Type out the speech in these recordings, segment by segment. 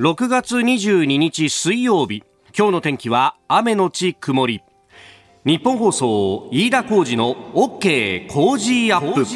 6月22日水曜日。今日の天気は雨のち曇り。ニッポン放送飯田浩司の OK コージーアップ。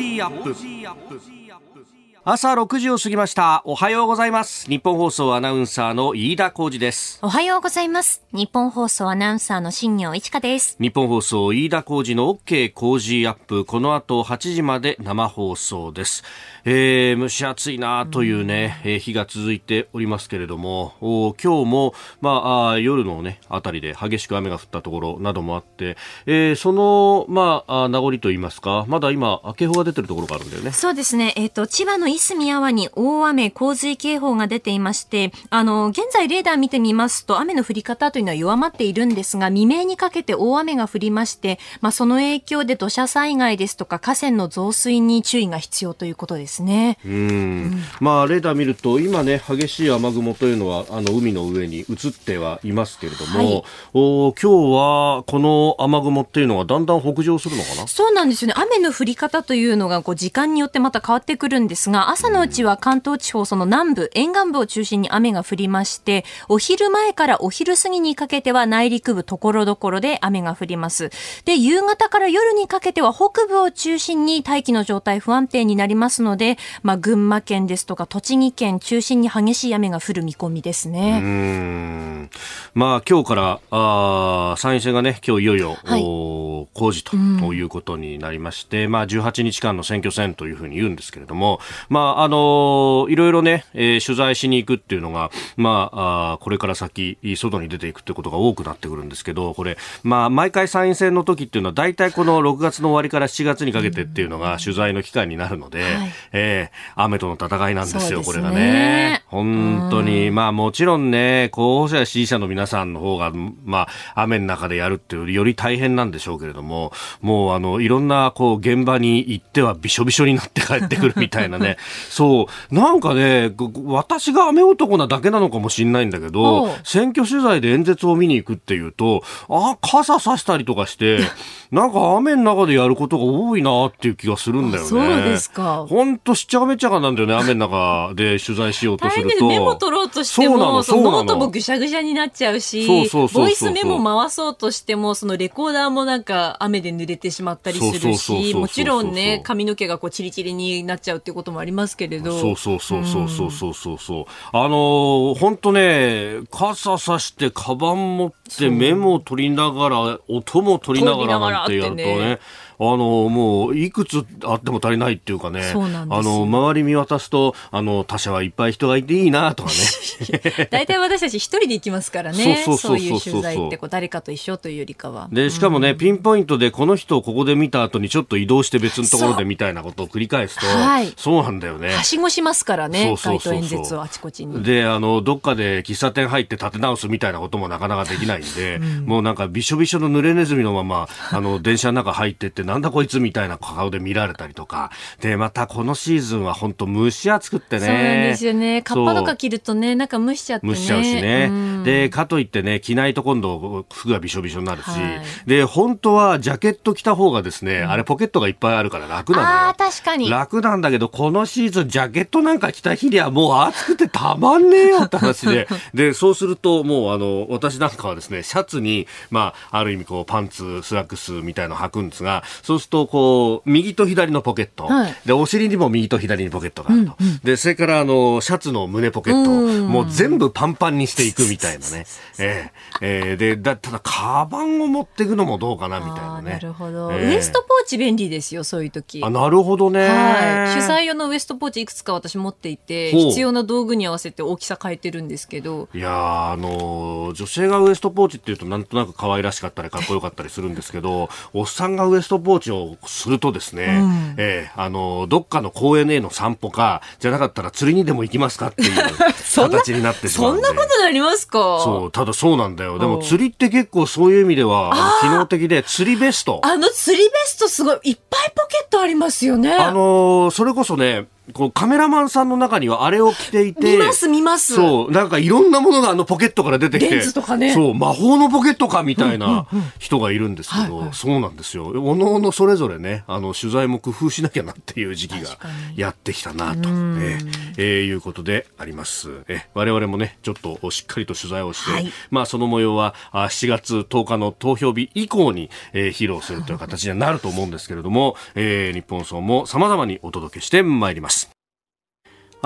朝6時を過ぎました。おはようございます。ニッポン放送アナウンサーの飯田浩司です。おはようございます。ニッポン放送アナウンサーの新行市佳です。ニッポン放送飯田浩司の OK コージーアップ。この後8時まで生放送です。えー、蒸し暑いなというね、えー、日が続いておりますけれども、お今日も、まあ、夜のね、あたりで激しく雨が降ったところなどもあって、えー、その、まあ、名残といいますか、まだ今、警報が出てるところがあるんだよね。そうですね。えっ、ー、と、千葉のいすみ阿波に大雨洪水警報が出ていまして、あの、現在レーダー見てみますと、雨の降り方というのは弱まっているんですが、未明にかけて大雨が降りまして、まあ、その影響で土砂災害ですとか河川の増水に注意が必要ということですね。うん、まあレーダー見ると今ね激しい雨雲というのはあの海の上に移ってはいますけれども、はい、お今日はこの雨雲っていうのはだんだん北上するのかな？そうなんですよね。雨の降り方というのがこう時間によってまた変わってくるんですが朝のうちは関東地方その南部沿岸部を中心に雨が降りましてお昼前からお昼過ぎにかけては内陸部ところどころで雨が降ります。で夕方から夜にかけては北部を中心に大気の状態不安定になりますのでまあ、群馬県ですとか栃木県中心に激しい雨が降る見込みですね。うん。まあ、今日からあ参院選がね今日いよいよ、はい、公示ということになりまして、うん、まあ、18日間の選挙戦というふうに言うんですけれども、まああのいろいろね、えー、取材しに行くっていうのが、まあ、あこれから先外に出ていくってことが多くなってくるんですけどこれ、まあ、毎回参院選の時っていうのは大体この6月の終わりから7月にかけてっていうのが取材の期間になるので、はい、えー、雨との戦いなんですよ、すね、これがね。本当に、まあもちろんね、候補者や支持者の皆さんの方が、まあ雨の中でやるっていうより大変なんでしょうけれども、もうあの、いろんなこう現場に行ってはびしょびしょになって帰ってくるみたいなね。そう、なんかね、私が雨男なだけなのかもしれないんだけど、選挙取材で演説を見に行くっていうと、あ、傘さしたりとかして、なんか雨の中でやることが多いなっていう気がするんだよね。そうですか。本当しっちゃかめっちゃかなんだよね、雨の中で取材しようとすると。メモ取ろうとしても、ノートもぐしゃぐしゃになっちゃうし、ボイスメモ回そうとしても、そのレコーダーもなんか雨で濡れてしまったりするし、もちろんね、髪の毛がこうチリチリになっちゃうっていうこともありますけれど。そうそうそうそうそうそうそう。あの本当ね、傘さして、カバン持ってメモ取りながら、音も取りながらなんてやるとね、あの、もう、いくつあっても足りないっていうかね、あの、周り見渡すと、あの、他社はいっぱい人がいていいなとかね。大体私たち一人で行きますからね。そういう取材ってこう誰かと一緒というよりかは。で、しかもね、うん、ピンポイントでこの人をここで見た後にちょっと移動して別のところでみたいなことを繰り返すと、はい、そうなんだよね。はしごしますからね、街頭演説をあちこちに。で、あの、どっかで喫茶店入って立て直すみたいなこともなかなかできないんで、うん、もうなんかびしょびしょの濡れネズミのまま、あの、電車の中入ってって、なんだこいつみたいな顔で見られたりとか、で、またこのシーズンは本当蒸し暑くってね。そうなんですよね。カッパとか着るとね、なんか蒸しちゃってね。蒸しちゃうしね。うん、で、かといってね、着ないと今度服がびしょびしょになるし、はい、で、本当はジャケット着た方がですね、うん、あれポケットがいっぱいあるから楽なのよ。ああ、確かに。楽なんだけど、このシーズンジャケットなんか着た日にはもう暑くてたまんねえよって話で、で、そうするともうあの、私なんかはですね、シャツに、まあ、ある意味こうパンツ、スラックスみたいの履くんですが、そうするとこう、右と左左のポケット、はい、でお尻にも右と左にポケットがあると、うんうん、でそれからあのシャツの胸ポケット。をもう全部パンパンにしていくみたいなね、えーえー、でだただカバンを持っていくのもどうかなみたいなね。なるほど、えー、ウエストポーチ便利ですよそういう時。あなるほどね、はい、取材用のウエストポーチいくつか私持っていて必要な道具に合わせて大きさ変えてるんですけど。いやあの女性がウエストポーチっていうとなんとなく可愛らしかったりかっこよかったりするんですけどおっさんがウエストポーチをするとですね、うん、えー、あの、どっかの公園への散歩か、じゃなかったら釣りにでも行きますかっていう 形になってしまうそんなことなりますか？そう、ただそうなんだよ。でも釣りって結構そういう意味では、機能的で、釣りベスト。あの釣りベストすごい、いっぱいポケットありますよね。あのそれこそね、こうカメラマンさんの中にはあれを着ていて。見ます見ます。そう、なんかいろんなものがあのポケットから出てきて。レンズとかねそう、魔法のポケットかみたいな人がいるんですけど、そうなんですよ。おのおのそれぞれね、あの、取材も工夫しなきゃなっていう時期がやってきたなと、ええーいうことであります。え我々もね、ちょっとしっかりと取材をして、はいまあその模様はあ7月10日の投票日以降に、えー披露するという形にはなると思うんですけれども、えー日本総も様々にお届けしてまいります。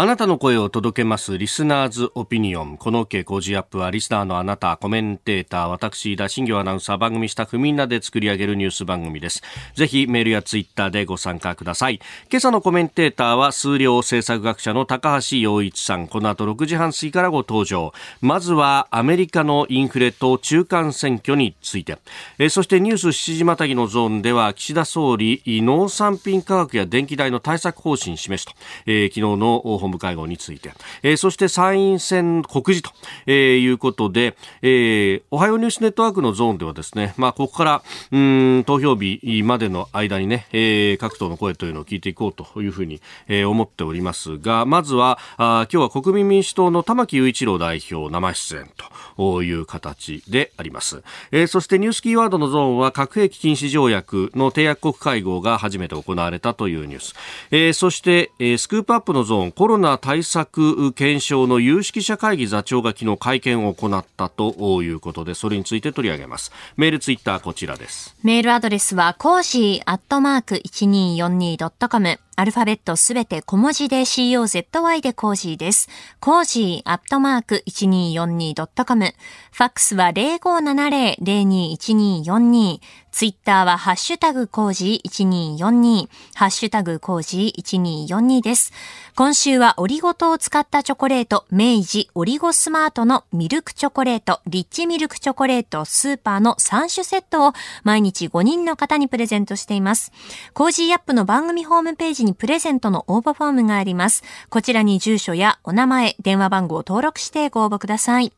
あなたの声を届けますリスナーズオピニオン。この OK 工事アップはリスナーのあなた、コメンテーター、私、田新行アナウンサー、番組スタッフみんなで作り上げるニュース番組です。ぜひメールやツイッターでご参加ください。今朝のコメンテーターは数量政策学者の高橋洋一さん。この後6時半過ぎからご登場。まずはアメリカのインフレと中間選挙について。えそしてニュース7時またぎのゾーンでは岸田総理、農産品価格や電気代の対策方針示しと、えー昨日の本部会合について、えーそして参院選告示と、えーいうことで、えーおはようニュースネットワークのゾーンではですね、まあ、ここから、うん、投票日までの間にね、えー各党の声というのを聞いていこうというふうに、えー思っておりますが、まずは、あ今日は国民民主党の玉木雄一郎代表生出演という形であります。えーそしてニュースキーワードのゾーンは核兵器禁止条約の締約国会合が初めて行われたというニュース。えーそして、えースクープアップのゾーンコロナ対策検証の有識者会議座長が昨日会見を行ったということで、それについて取り上げます。メール、ツイッターこちらです。メールアドレスは、コージーアットマーク 1242.com。アルファベットすべて小文字で COZY でコージーです。コージーアットマーク 1242.com。ファックスは0570-021242。ツイッターはハッシュタグコージー1242。ハッシュタグコージー1242です。今週はオリゴ糖を使ったチョコレート、明治オリゴスマートのミルクチョコレート、リッチミルクチョコレート、スーパーの3種セットを毎日5人の方にプレゼントしています。コージーアップの番組ホームページにプレゼントの応募フォームがあります。こちらに住所やお名前、電話番号を登録してご応募ください。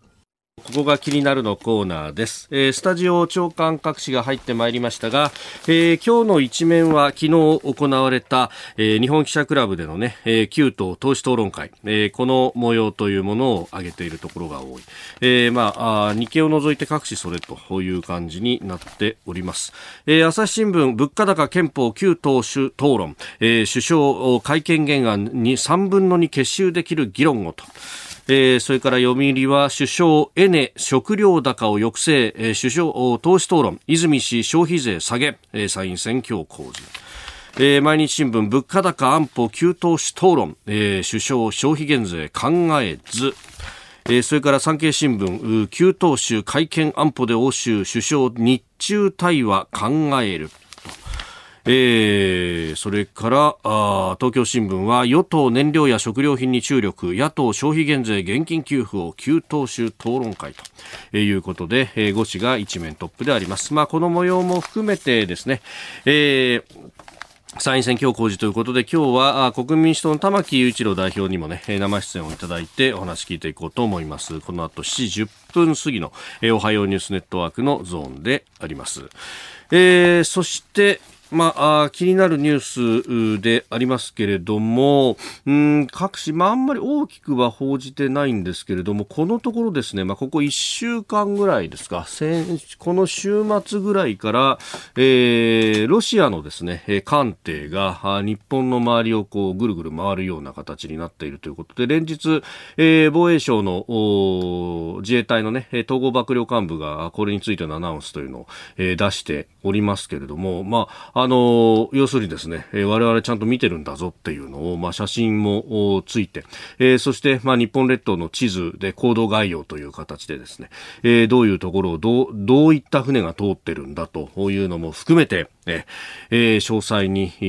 ここが気になるのコーナーです。えースタジオ朝刊各紙が入ってまいりましたが、えー今日の一面は昨日行われた、えー日本記者クラブでのね、えー9党党首討論会、えーこの模様というものを挙げているところが多い。えーまあ、あ日経を除いて各紙それという感じになっております。えー朝日新聞、物価高憲法旧党首討論、えー首相会見原案に3分の2結集できる議論をと。えーそれから読売は首相エネ食料高を抑制、えー首相党首討論泉氏消費税下げ、えー参院選挙公示えー毎日新聞物価高安保旧党首討論、えー首相消費減税考えずえーそれから産経新聞、う旧党首会見安保で欧州首相日中対話考える。えーそれからあ東京新聞は与党燃料や食料品に注力野党消費減税現金給付を旧党首討論会と、いうことで、えー、5紙が一面トップであります。まあ、この模様も含めてですね、えー参院選挙公示ということで今日は国民民主党の玉木雄一郎代表にもね生出演をいただいてお話聞いていこうと思いますこの後7時10分過ぎの、おはようニュースネットワークのゾーンであります、えーそしてまあ、気になるニュースでありますけれども、うん、各紙、まあ、あんまり大きくは報じてないんですけれども、このところですね、まあ、ここ1週間ぐらいですか、先この週末ぐらいから、えーロシアのですね、艦艇が日本の周りをこうぐるぐる回るような形になっているということで、連日、えー防衛省の自衛隊のね、統合幕僚幹部がこれについてのアナウンスというのを、えー出しておりますけれども、まあ、あの要するにですね、えー我々ちゃんと見てるんだぞっていうのを、まあ、写真もついて、えーそして、まあ、日本列島の地図で行動概要という形でですね、えーどういうところをどう、どういった船が通ってるんだというのも含めて、えー詳細に、え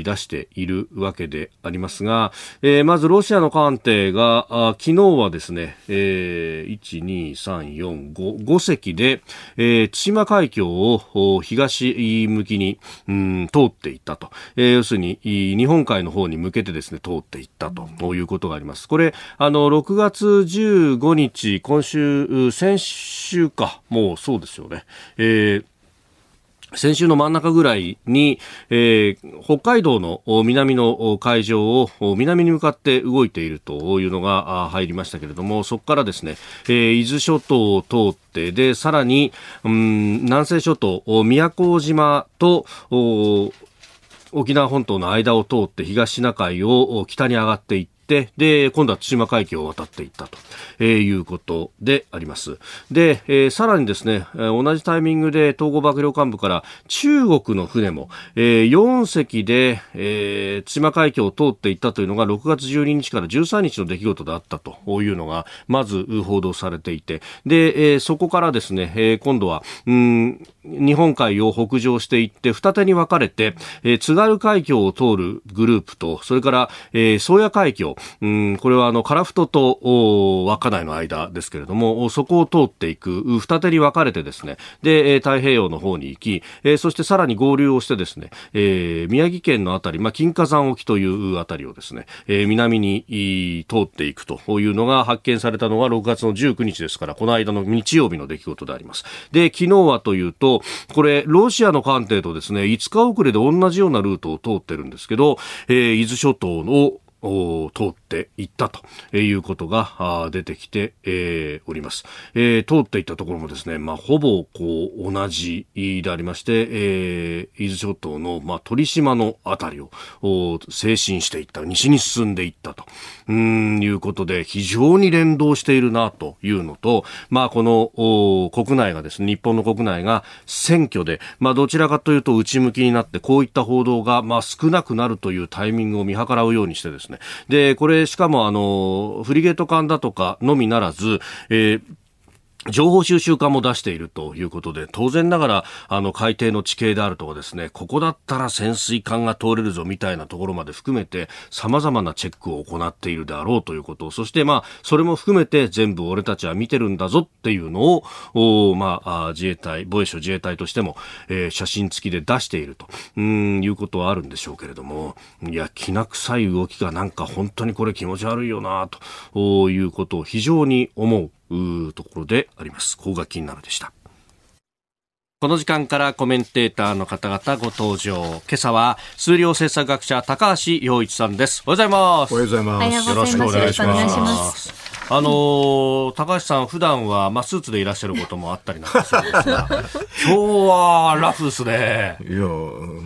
ー出しているわけでありますが、えーまずロシアの艦艇が、あ昨日はですね、えー1、2、3、4、5、5隻で、えー千島海峡を東向きに、うん、通っていったと。えー要するに、い日本海の方に向けてですね、通っていったということがあります。これ、あの、6月15日、今週、う先週か、もうそうですよね。えー先週の真ん中ぐらいに、えー、北海道の南の海上を南に向かって動いているというのが入りましたけれども、そこからですね、えー、伊豆諸島を通って、で、さらに、うん、南西諸島、宮古島と、沖縄本島の間を通って東シナ海を北に上がっていって、で、今度は対馬海峡を渡っていったと、えー、いうことであります。で、えー、さらにですね、同じタイミングで統合幕僚監部から中国の船も、えー、4隻で、えー、対馬海峡を通っていったというのが6月12日から13日の出来事であったというのが、まず報道されていて、で、えー、そこからですね、えー、今度は、うん、日本海を北上していって、二手に分かれて、えー、津軽海峡を通るグループと、それから、えー、宗谷海峡、うん、これはあの、樺太と稚内の間ですけれども、そこを通っていく、二手に分かれてですね、で、太平洋の方に行き、えー、そしてさらに合流をしてですね、えー、宮城県のあたり、まあ、金華山沖というあたりをですね、えー、南に通っていくというのが発見されたのが6月の19日ですから、この間の日曜日の出来事であります。で、昨日はというと、これ、ロシアの艦艇とですね、5日遅れで同じようなルートを通ってるんですけど、えー、伊豆諸島の通っっていったということが出てきて、え、おります、えー、通っていったところもですね、まあ、ほぼこう同じでありまして、えー、伊豆諸島の、まあ、鳥島のあたりを精進していった西に進んでいったとうんいうことで非常に連動しているなというのと、まあ、この国内がですね日本の国内が選挙で、まあ、どちらかというと内向きになってこういった報道が、まあ、少なくなるというタイミングを見計らうようにしてですねね。で、これしかもあの、フリゲート艦だとかのみならず、えー情報収集艦も出しているということで、当然ながら、あの、海底の地形であるとかですね、ここだったら潜水艦が通れるぞみたいなところまで含めて、様々なチェックを行っているであろうということそしてまあ、それも含めて全部俺たちは見てるんだぞっていうのを、まあ、自衛隊、防衛省自衛隊としても、えー、写真付きで出していると、うん、いうことはあるんでしょうけれども、いや、きな臭い動きがなんか本当にこれ気持ち悪いよな、ということを非常に思う。うところであります。ここが気になるでした。この時間からコメンテーターの方々ご登場。今朝は数量政策学者高橋洋一さんです。おはようございます。おはようございます。よろしくお願いします。あのー、高橋さん、普段は、まあ、スーツでいらっしゃることもあったりなんですが、今日はラフですね。いや、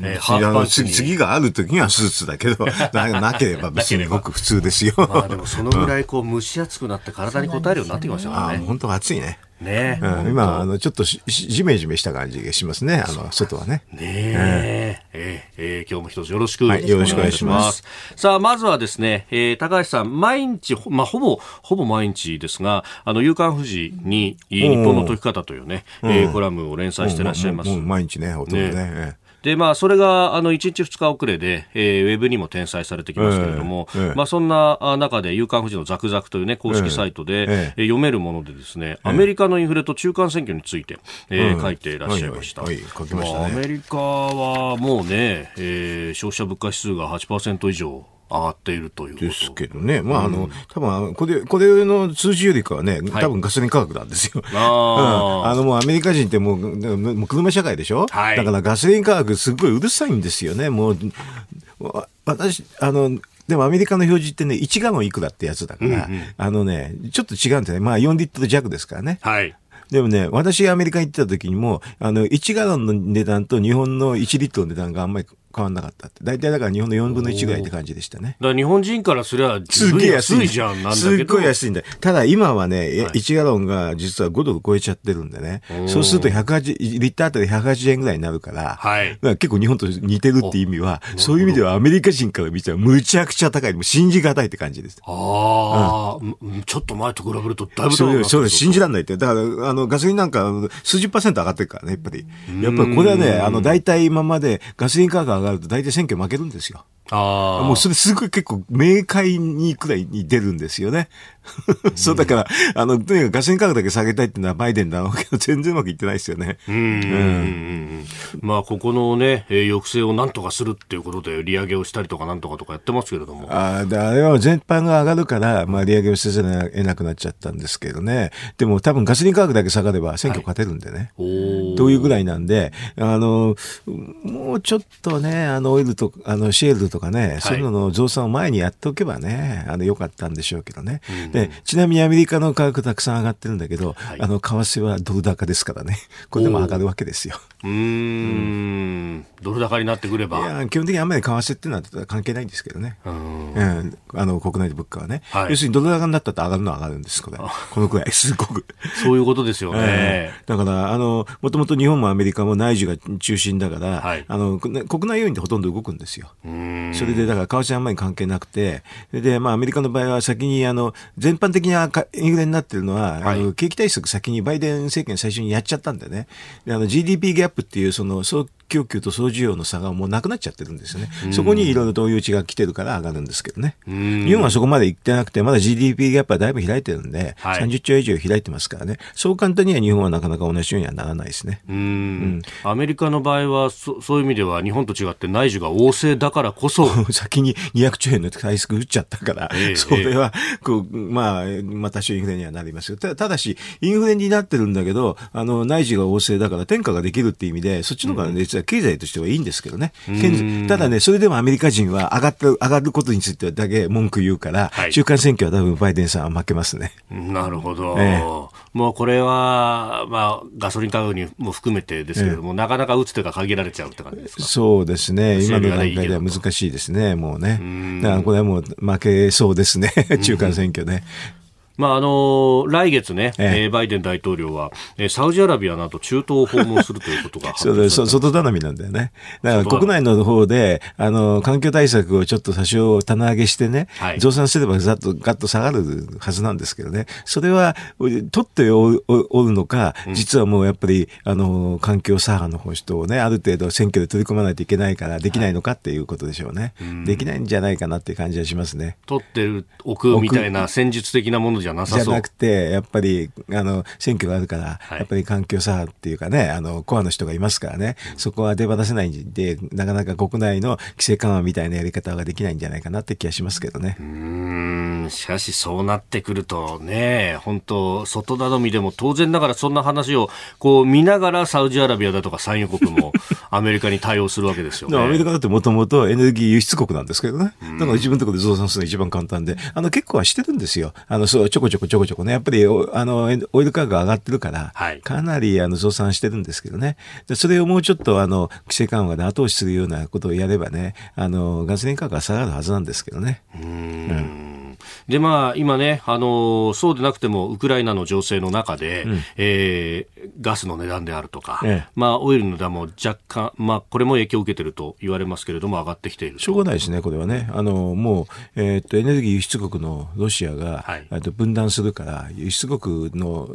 えー、次次がある時にはスーツだけど、ななければ別にごく普通ですよ。まあでもそのぐらいこう蒸し暑くなって体に応えるようになってきましたからね。本当暑いね。ね、うん、今あのちょっとしじめじめした感じがしますねあの外はね。ねえ、うん、えー、えー、今日も一つよろしくお願いします。はい、よろしくお願いします。さあまずはですね、えー、高橋さん毎日まあほぼほぼ毎日ですがあの夕刊富士に日本の解き方というね、うん、えー、コラムを連載していらっしゃいます。毎日ねほとんどね。ねで、まあ、それが、あの、1日2日遅れで、えー、ウェブにも転載されてきますけれども、えーえー、まあ、そんな中で、夕刊富士のザクザクというね、公式サイトで、えー、読めるものでですね、アメリカのインフレと中間選挙について、えー、書いていらっしゃいました。はい、はい。書きました、ね、アメリカはもうね、えー、消費者物価指数が8%以上、上がっているというですけどね、まあ、あの、多分これ、これの数字よりかはね、多分ガソリン価格なんですよ。あ,、うん、あの、もうアメリカ人ってもう、もう車社会でしょ、はい、だからガソリン価格すごいうるさいんですよね、もう、私、あの、でもアメリカの表示ってね、1ガロンいくらってやつだから、うんうん、あのね、ちょっと違うんですね。まあ4リットル弱ですからね。はい。でもね、私がアメリカに行ってた時にも、あの、1ガロンの値段と日本の1リットルの値段があんまり変わんなかったって。大体だから日本の4分の1ぐらいって感じでしたね。だから日本人からすれば、すげえ安いじゃん、なんだけど。すっごい安いんだただ今はね、はい、1ガロンが実は5ドル超えちゃってるんでね。そうすると180、リッターあたり180円ぐらいになるから、はい、結構日本と似てるって意味は、そういう意味ではアメリカ人から見たらむちゃくちゃ高い。もう信じがたいって感じです。ああ、うん、ちょっと前と比べるとだいぶ高い。そう、信じらんないって。だから、あの、ガソリンなんか数十パーセント上がってるからね、やっぱり。やっぱりこれはね、あの、大体今までガソリン価格上がると大体選挙負けるんですよ。あもうそれすごい結構明快にくらいに出るんですよね。そうだから、あの、とにかくガソリン価格だけ下げたいっていうのはバイデンだろうけど、全然うまくいってないですよね。うん。うんまあ、ここのね、えー、抑制をなんとかするっていうことで、利上げをしたりとかなんとかとかやってますけれども。ああ、あれは全般が上がるから、まあ、利上げをせざるを得なくなっちゃったんですけどね。でも多分ガソリン価格だけ下がれば選挙勝てるんでね。はい、というぐらいなんで、あの、もうちょっとね、あの、オイルと、あの、シェールとかね、はい、そういうのの増産を前にやっておけばね、あの、良かったんでしょうけどね。うんで、ちなみにアメリカの価格たくさん上がってるんだけど、はい、あの、為替はドル高ですからね。これでも上がるわけですよ。うん、ドル高になってくれば。いや、基本的にあんまり為替っていうのは関係ないんですけどね。うん、あの、国内で物価はね。はい、要するにドル高になったって上がるのは上がるんです、これ。このくらい、すごく。そういうことですよね。えー、だから、あの、もともと日本もアメリカも内需が中心だから、はい、あの、国内要因でほとんど動くんですよ。それで、だから、為替あんまり関係なくて、で、まあ、アメリカの場合は先に、あの、全般的なインフレになってるのは、はい、あの景気対策先にバイデン政権最初にやっちゃったんでね。であの GDP ギャップっていう、その、早供給と総需要の差がもうなくなっちゃってるんですよね。そこにいろいろと追い打ちが来てるから上がるんですけどね。日本はそこまで行ってなくて、まだ GDP ギャップはだいぶ開いてるんで、はい、30兆以上開いてますからね。そう簡単には日本はなかなか同じようにはならないですね。うん、アメリカの場合はそ、そういう意味では日本と違って内需が旺盛だからこそ。先に200兆円の対策打っちゃったから、えー、それは、こう、まあ、またインフレにはなりますよ。ただし、インフレになってるんだけど、あの、内需が旺盛だから転嫁ができるっていう意味で、そっちの方が実は経済としてはいいんですけどね。ただね、それでもアメリカ人は上がって上がることについてはだけ文句言うから、はい、中間選挙は多分バイデンさんは負けますね。なるほど。えー、もうこれは、まあ、ガソリン価格にも含めてですけれども、えー、なかなか打つ手が限られちゃうって感じですか？そうですね。今の段階では難しいですね、もうね。だからこれはもう負けそうですね、中間選挙ね。まああの来月ね、ええ。バイデン大統領は、えー、サウジアラビアなど中東を訪問するということが そうです。外頼みなんだよね。だから国内の方で、あの、環境対策をちょっと多少棚上げしてね、はい、増産すればざっとガッと下がるはずなんですけどね、それは取っておるのか、実はもうやっぱり、あの、環境左派の人をね、ある程度選挙で取り込まないといけないからできないのかっていうことでしょうね。はい、できないんじゃないかなっていう感じはしますね。取っておくみたいな戦術的なものじゃなさそうじゃなくて、やっぱり、あの、選挙があるから、はい、やっぱり環境差っていうかね、あの、コアの人がいますからね、うん、そこは手放せないんで、なかなか国内の規制緩和みたいなやり方ができないんじゃないかなって気がしますけどね。うん、しかしそうなってくるとね、本当外頼みでも当然ながらそんな話をこう見ながらサウジアラビアだとか産油国も アメリカに対応するわけですよね。アメリカだってもともとエネルギー輸出国なんですけどね。だから自分のところで増産するのが一番簡単で、あの結構はしてるんですよ。あの、そう、ちょこちょこちょこちょこね、やっぱり、あの、オイル価格が上がってるから、はい、かなり、あの、増産してるんですけどね。でそれをもうちょっと、あの、規制緩和で後押しするようなことをやればね、あの、ガソリン価格が下がるはずなんですけどね。うんうんで、まあ、今ね、あのそうでなくても、ウクライナの情勢の中で、うん、えー、ガスの値段であるとか、ええ、まあ、オイルの値段も若干、まあ、これも影響を受けていると言われますけれども、上がってきているしょうがないですね、これはね。あのもう、えー、っと、エネルギー輸出国のロシアが、はい、分断するから、輸出国の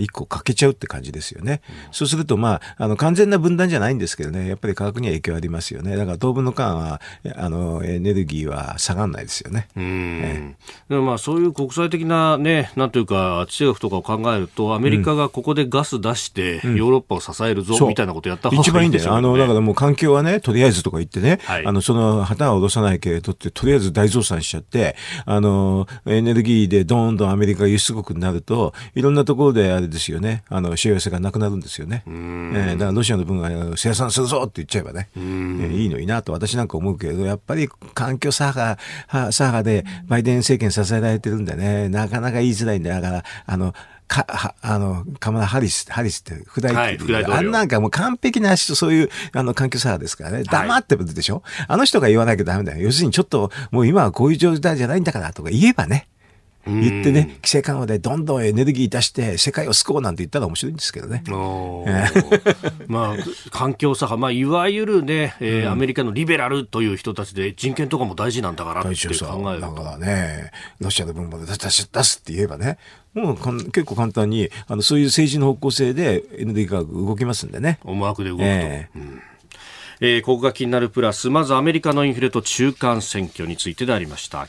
一個欠けちゃうって感じですよね。うん、そうすると、まあ、あの、完全な分断じゃないんですけどね、やっぱり価格には影響ありますよね。だから当分の間は、あの、エネルギーは下がらないですよね。うん。でもまあ、そういう国際的なね、なんというか、地政学とかを考えると、アメリカがここでガス出して、ヨーロッパを支えるぞ、みたいなことやった方がいい、ね、一番いいんだよ。あの、だからもう環境はね、とりあえずとか言ってね、はい、あの、その旗は下ろさないけれどって、とりあえず大増産しちゃって、あの、エネルギーでどんどんアメリカが輸出国になると、いろんなところであれですよね、あの、幸せがなくなるんですよね。えー、だからロシアの分が生産するぞって言っちゃえばね、えー、いいのになと私なんか思うけど、やっぱり環境左派、左派でバイデン政権支えられてるんでね、なかなか言いづらいんだから、あの、か、は、あの、カマラ・ハリス、ハリスって副大統領、はい、あんなんかもう完璧な人、そういう、あの、環境左派ですからね、黙ってるでしょ、はい、あの人が言わなきゃダメだよ。要するにちょっと、もう今はこういう状態じゃないんだからとか言えばね、言ってね、規制緩和でどんどんエネルギー出して世界を救おうなんて言ったら面白いんですけどね。まあ、環境左派、まあ、いわゆるね、えー、うん、アメリカのリベラルという人たちで人権とかも大事なんだからって考えるだからね、ロシアの分まで出す出すって言えばね、もう結構簡単にあのそういう政治の方向性でエネルギー価格動きますんでね。思惑で動くと。えーうん。えー、ここが気になるプラスまずアメリカのインフレと中間選挙についてでありました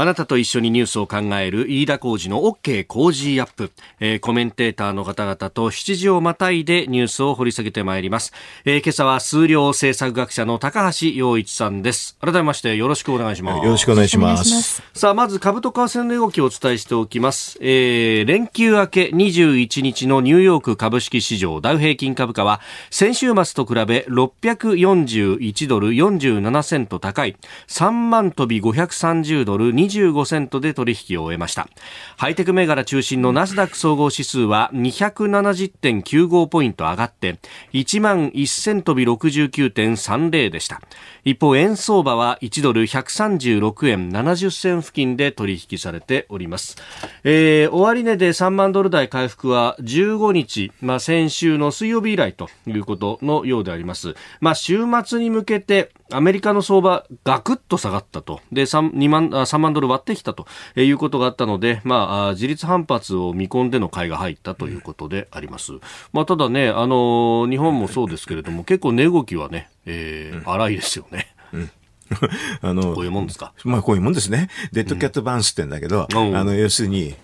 あなたと一緒にニュースを考える飯田浩二の OK 工事アップ、えー、コメンテーターの方々と7時をまたいでニュースを掘り下げてまいります、えー、今朝は数量政策学者の高橋洋一さんです。改めましてよろしくお願いします。よろしくお願いします。さあまず株と為替の動きをお伝えしておきます、えー、連休明け21日のニューヨーク株式市場ダウ平均株価は先週末と比べ641ドル47セント高い。3万飛び530ドル25セントで取引を終えました。ハイテク銘柄中心のナスダック総合指数は270.95ポイント上がって1万1000飛び69.30でした。一方円相場は1ドル136円70銭付近で取引されております、えー、終値で3万ドル台回復は15日、まあ、先週の水曜日以来ということのようであります、まあ、週末に向けてアメリカの相場ガクッと下がったと。で 3, 2万3万ドル割ってきたということがあったので、まあ、自立反発を見込んでの買いが入ったということであります、まあ、ただねあの日本もそうですけれども結構値動きはね、えー、荒いですよね。うん あの、こういうもんですか？まあ、こういうもんですね。デッドキャットバウンスってんだけど、うん、あの、要するに、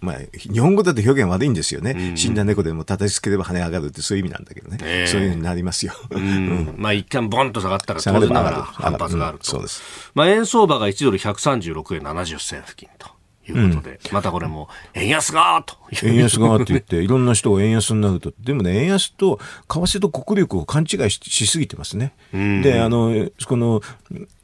まあ、日本語だと表現悪いんですよね。うん、死んだ猫でも叩きつければ跳ね上がるってそういう意味なんだけどね。えー、そういうふうになりますよ。うん、まあ一回ボンと下がったら当然ながら反発があると。そうです。まあ円相場が1ドル136円70銭付近と。いうことで、うん、またこれも、円安がと円安がって言って、いろんな人が円安になると、でもね、円安と為替と国力を勘違いししすぎてますね。で、あの、この、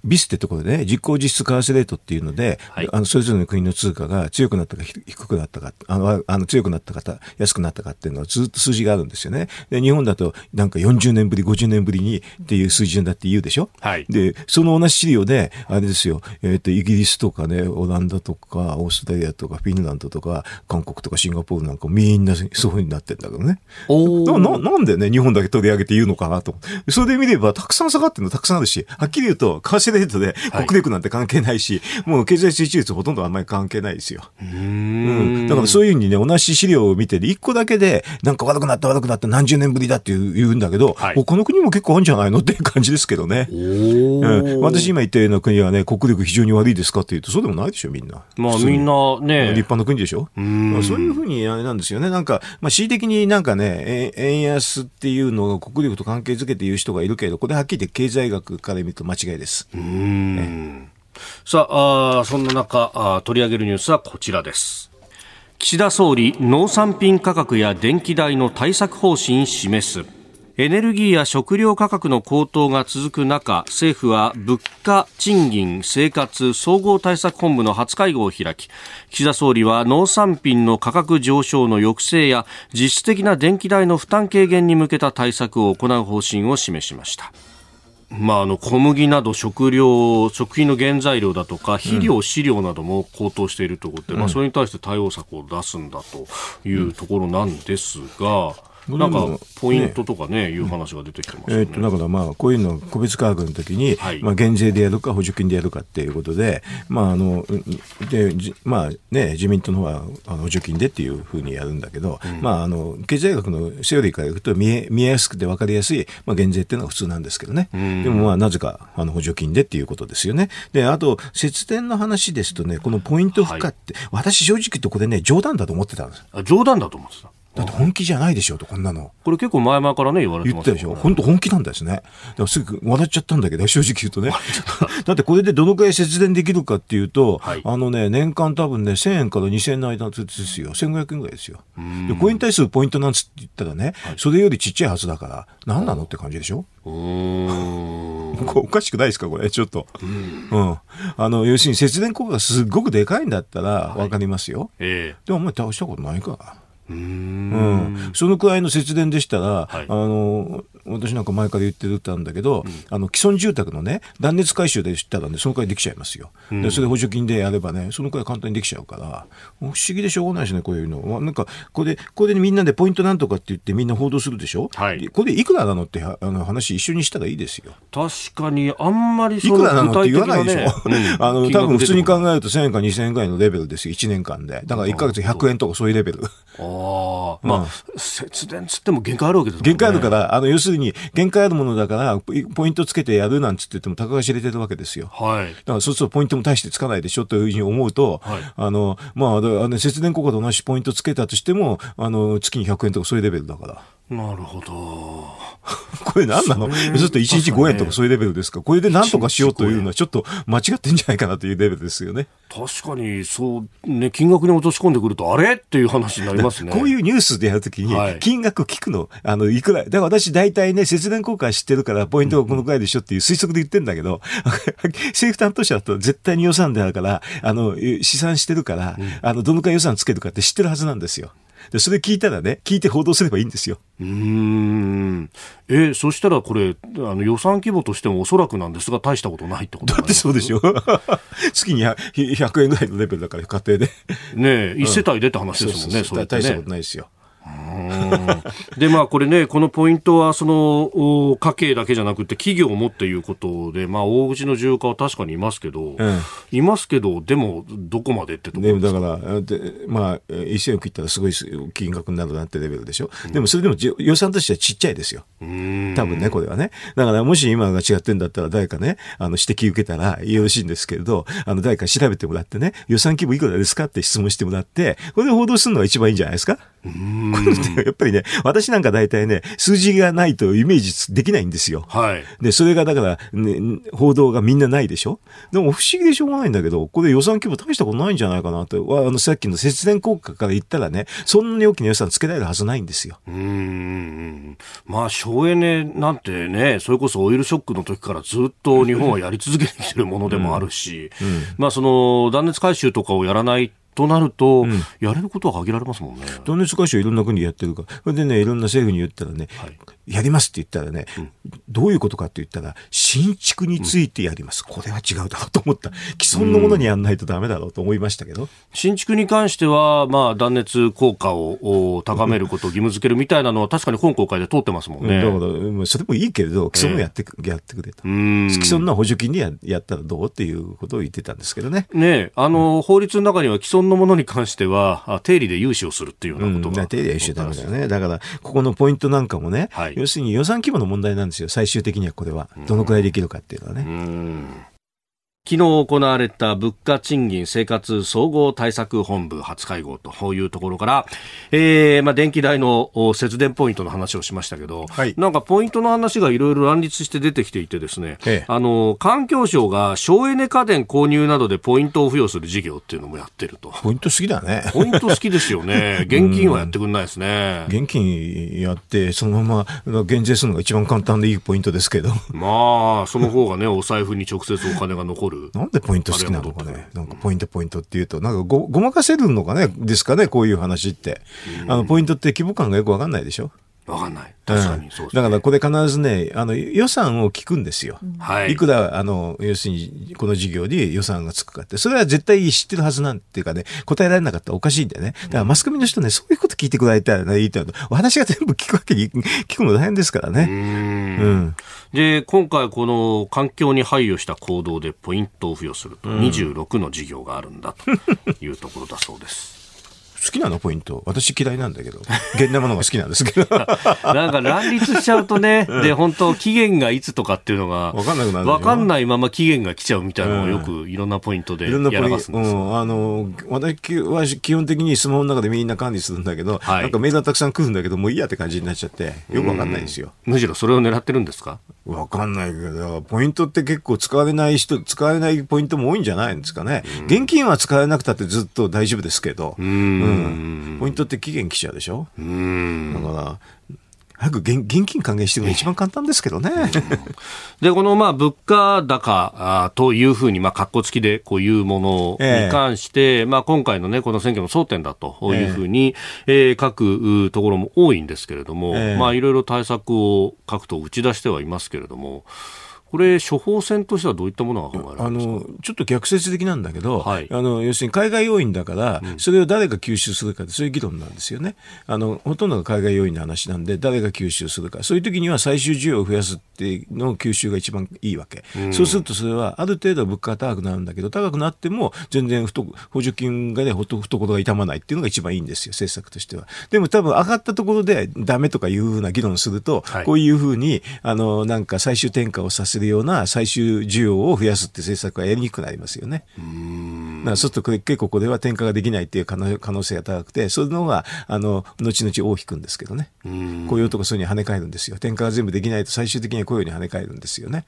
ビスってところでね、実行実質為替レートっていうので、はい、あのそれぞれの国の通貨が強くなったか低くなったか、あの、あの強くなったか、安くなったかっていうのはずっと数字があるんですよね。で、日本だとなんか40年ぶり、50年ぶりにっていう水準だって言うでしょ？はい、で、その同じ資料で、あれですよ、えっ、ー、と、イギリスとかね、オランダとか、オーストラリアとか、フィンランドとか、韓国とかシンガポールなんかみんなそういうふうになってんだけどね。なななんでね、日本だけ取り上げて言うのかなと。それで見れば、たくさん下がってるのたくさんあるし、はっきり言うと、為替レートで国力なんて関係ないし、はい、もう経済成長率ほとんどあんまり関係ないですよ。うん,、だからそういうふうにね、同じ資料を見て、一個だけで、なんか悪くなった悪くなった何十年ぶりだって言うんだけど、はい、この国も結構あるんじゃないのっていう感じですけどね。うん、私今言ったような国はね、国力非常に悪いですかって言うと、そうでもないでしょ、みんな。まあみんなね。立派な国でしょ？うまあ、そういうふうにあれなんですよね。なんか、まあ恣意的になんかね、円安っていうのが国力と関係づけて言う人がいるけど、これはっきり言って経済学から見ると間違いです。うん、ねさああ、そんな中あ、取り上げるニュースはこちらです。岸田総理、農産品価格や電気代の対策方針示す。エネルギーや食料価格の高騰が続く中、政府は物価、賃金、生活総合対策本部の初会合を開き、岸田総理は農産品の価格上昇の抑制や実質的な電気代の負担軽減に向けた対策を行う方針を示しました。まあ、あの小麦など食料、食品の原材料だとか肥料、飼料なども高騰しているということで、うん、まあ、それに対して対応策を出すんだというところなんですが、なんかポイントとかね、いう話が出てきてます、ね、えー、っとだからまあこういうの個別価格の時に、はい、まあ減税でやるか補助金でやるかっていうことで、まああのでまあね自民党の方はあの補助金でっていうふうにやるんだけど、うん、まああの経済学のセオリーからいくと見え見えやすくて分かりやすいまあ減税っていうのは普通なんですけどね。うん、でもまあなぜかあの補助金でっていうことですよね。であと節電の話ですとねこのポイント負荷って、はい、私正直言うとこれね冗談だと思ってたんです。あ冗談だと思ってた。だって本気じゃないでしょと、こんなの。これ結構前々からね、言われてます、ね、言ったでしょ本当本気なんですね。だからすぐ笑っちゃったんだけど、正直言うとね。だってこれでどのくらい節電できるかっていうと、はい、あのね、年間多分ね、1000円から2000円の間ですよ。1500円ぐらいですよ。で、コイン対数ポイントなんつって言ったらね、はい、それよりちっちゃいはずだから、何なのって感じでしょ？おかしくないですかこれ、ちょっと。うん。うん、あの、要するに節電効果がすごくでかいんだったら、わかりますよ。はい、ええー、でもお前倒したことないから。うん、そのくらいの節電でしたら、はい、あの私なんか前から言ってたんだけど、うん、あの既存住宅のね断熱改修でしたらねそのくらいできちゃいますよ、うん、でそれ補助金でやればねそのくらい簡単にできちゃうから。不思議でしょうがないですねこういうの。なんかこれでこれでみんなでポイントなんとかって言ってみんな報道するでしょ、はい、これでいくらなのってあの話一緒にしたらいいですよ。確かにあんまりそいくらなのって言わないでしょ、うん、あの多分普通に考えると1000円か2000円ぐらいのレベルですよ。1年間で。だから1か月100円とかそういうレベル。ああまあ、節電つっても限界あるわけですもんね。限界あるから、あの、要するに、限界あるものだから、ポイントつけてやるなんつって言っても、高が知れてるわけですよ。はい。だから、そうするとポイントも大してつかないでしょというふうに思うと、はい、あの、まあ、あの節電効果と同じポイントつけたとしても、あの、月に100円とかそういうレベルだから。なるほど。これ何なの？ずっと1日5円とかそういうレベルですか？これで何とかしようというのはちょっと間違ってんじゃないかなというレベルですよね。確かに、そう、ね、金額に落とし込んでくると、あれ？っていう話になりますね。こういうニュースでやるときに、金額聞くの、あの、いくら、だから私大体ね、節電効果知ってるから、ポイントがこのくらいでしょっていう推測で言ってんだけど、政府担当者だと絶対に予算であるから、あの、試算してるから、うん、あの、どのくらい予算つけるかって知ってるはずなんですよ。で、それ聞いたらね、聞いて報道すればいいんですよ。うん。えそしたらこれ、あの予算規模としてもおそらくなんですが、大したことないってことだってそうでしょ？月に100円ぐらいのレベルだから、家庭で。ねえ、一世帯でって話ですもんね、うん、そう大したことないですよ。で、まあ、これね、このポイントは、その、家計だけじゃなくて、企業もっていうことで、まあ、大口の重化は確かにいますけど、うん、いますけど、でも、どこまでってところだから、でまあ、1000億いったらすごい金額になるなってレベルでしょ？うん、でも、それでも予算としてはちっちゃいですよ。多分ね、これはね。だから、もし今が違ってんだったら、誰かね、あの、指摘受けたらよろしいんですけれど、あの、誰か調べてもらってね、予算規模いくらですかって質問してもらって、これで報道するのが一番いいんじゃないですか？やっぱりね、私なんか大体ね、数字がないとイメージできないんですよ。はい。で、それがだから、ね、報道がみんなないでしょ？でも不思議でしょうがないんだけど、これ予算規模大したことないんじゃないかなと。あの、さっきの節電効果から言ったらね、そんなに大きな予算つけられるはずないんですよ。うん。まあ、省エネなんてね、それこそオイルショックの時からずっと日本はやり続けてきてるものでもあるし、うんうん、まあ、その、断熱改修とかをやらないとなると、うん、やれることは限られますもんね。断熱改修いろんな国でやってるから、それでね、いろんな政府に言ったらね、はい、やりますって言ったらね、うん、どういうことかって言ったら、新築についてやります。うん、これは違うだろうと思った。既存のものにやんないとダメだろうと思いましたけど。新築に関しては、まあ、断熱効果を高めることを義務付けるみたいなのは確かに今国会で通ってますもんね。だから、それもいいけれど、既存もやって,、えー、やってくれと。既存の補助金にややったらどうっていうことを言ってたんですけどね。ねあの、法律の中には既存のものに関しては、定理で融資をするっていうようなことが、うん、定理は融資ダメだよね。だから、ここのポイントなんかもね、はい、要するに予算規模の問題なんですよ、最終的にはこれは。どのくらいできるかっていうのはね。昨日行われた物価賃金生活総合対策本部初会合というところから、えー、まあ電気代の節電ポイントの話をしましたけど、はい、なんかポイントの話がいろいろ乱立して出てきていてですね、ええ、あの、環境省が省エネ家電購入などでポイントを付与する事業っていうのもやってると。ポイント好きだね。ポイント好きですよね。現金はやってくんないですね。現金やって、そのまま減税するのが一番簡単でいいポイントですけど。まあ、その方がね、お財布に直接お金が残る。る。なんでポイント好きなのかね。なんかポイントポイントっていうと、なんかごごまかせるのかね、ですかね、こういう話って。あの、ポイントって規模感がよくわかんないでしょわかんない。確かにそう、ねだからこれ必ずね、あの予算を聞くんですよ。はい。いくら、あの、要するにこの事業に予算がつくかって。それは絶対知ってるはずなんていうかね、答えられなかったらおかしいんだよね。だからマスコミの人ね、そういうこと聞いてくれたらいいと。私が全部聞くわけに、聞くの大変ですからね。うんうん。で、今回この環境に配慮した行動でポイントを付与すると、26の事業があるんだというところだそうです。好きなのポイント。私嫌いなんだけど。現代ものが好きなんですけど。なんか乱立しちゃうとね、で、本当期限がいつとかっていうのが、わかんなくなるわかんないまま期限が来ちゃうみたいなのをよくいろんなポイントでやらかすんですよ。うん、あの、私は基本的にスマホの中でみんな管理するんだけど、はい、なんかメールがたくさん来るんだけど、もういいやって感じになっちゃって、よくわかんないですよ。むしろそれを狙ってるんですか？わかんないけど、ポイントって結構使われない人、使われないポイントも多いんじゃないんですかね。現金は使われなくたってずっと大丈夫ですけど、うん、ポイントって期限来ちゃうでしょ？うん。だから、早く現現金還元してるのが一番簡単ですけどね。で、このまあ物価高というふうに、まあ、格好付きでこういうものに関して、えー、まあ今回のね、この選挙の争点だというふうに、えー、えー、書くところも多いんですけれども、えー、まあいろいろ対策を書くと打ち出してはいますけれども、これ、処方箋としてはどういったものがあのちょっと逆説的なんだけど、はい、あの要するに海外要因だから、それを誰が吸収するかそういう議論なんですよね。あの。ほとんどが海外要因の話なんで、誰が吸収するか、そういう時には最終需要を増やすっていうの吸収が一番いいわけ、うん、そうするとそれはある程度物価が高くなるんだけど、高くなっても全然補助金がね、懐が痛まないっていうのが一番いいんですよ、政策としては。でも多分上がったところでダメとかいうふうな議論すると、はい、こういうふうに、あの、なんか最終転嫁をさせるような最終収需要を増やすって政策はやりにくくなりますよね。だからそうすると結構これは転嫁ができないっていう可能性が高くて、そういうのが、あの、後々尾を引くんですけどね。雇用とかそういうに跳ね返るんですよ。転嫁が全部できないと最終的には雇用に跳ね返るんですよね。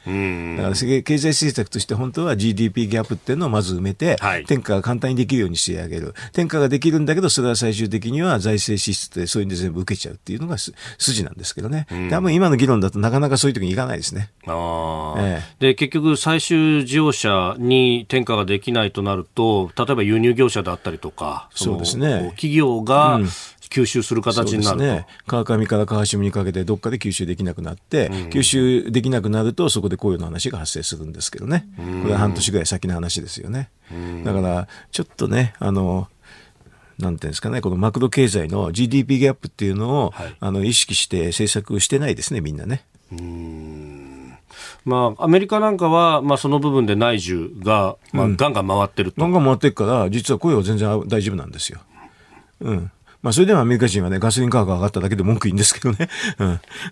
だから経済政策として本当は GDP ギャップっていうのをまず埋めて、はい、転嫁が簡単にできるようにしてあげる。転嫁ができるんだけど、それは最終的には財政支出でそういうんで全部受けちゃうっていうのが筋なんですけどね。多分今の議論だとなかなかそういう時にいかないですね。あええ、で結局、最終事業者に転嫁ができないとなると、例えば輸入業者であったりとか、そうですね、企業が、吸収する形になると、ね、川上から川下にかけてどっかで吸収できなくなって、うん、吸収できなくなるとそこで雇用の話が発生するんですけどね、これは半年ぐらい先の話ですよね。だからちょっとねあのなんていうんですかね、このマクロ経済の GDP ギャップっていうのを、はい、あの意識して政策してないですね、みんなね。まあ、アメリカなんかは、まあ、その部分で内需が、まあ、ガンガン回ってると、ガンガン回ってるから、実は雇用は全然大丈夫なんですよ。うん。まあ、それでもアメリカ人はね、ガソリン価格が上がっただけで文句言うんですけどね。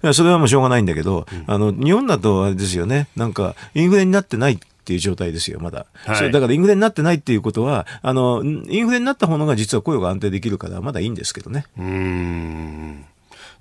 うん。それはもうしょうがないんだけど、うん、あの、日本だとあれですよね、なんか、インフレになってないっていう状態ですよ、まだ。はい、だからインフレになってないっていうことは、あの、インフレになった方が実は雇用が安定できるから、まだいいんですけどね。うん。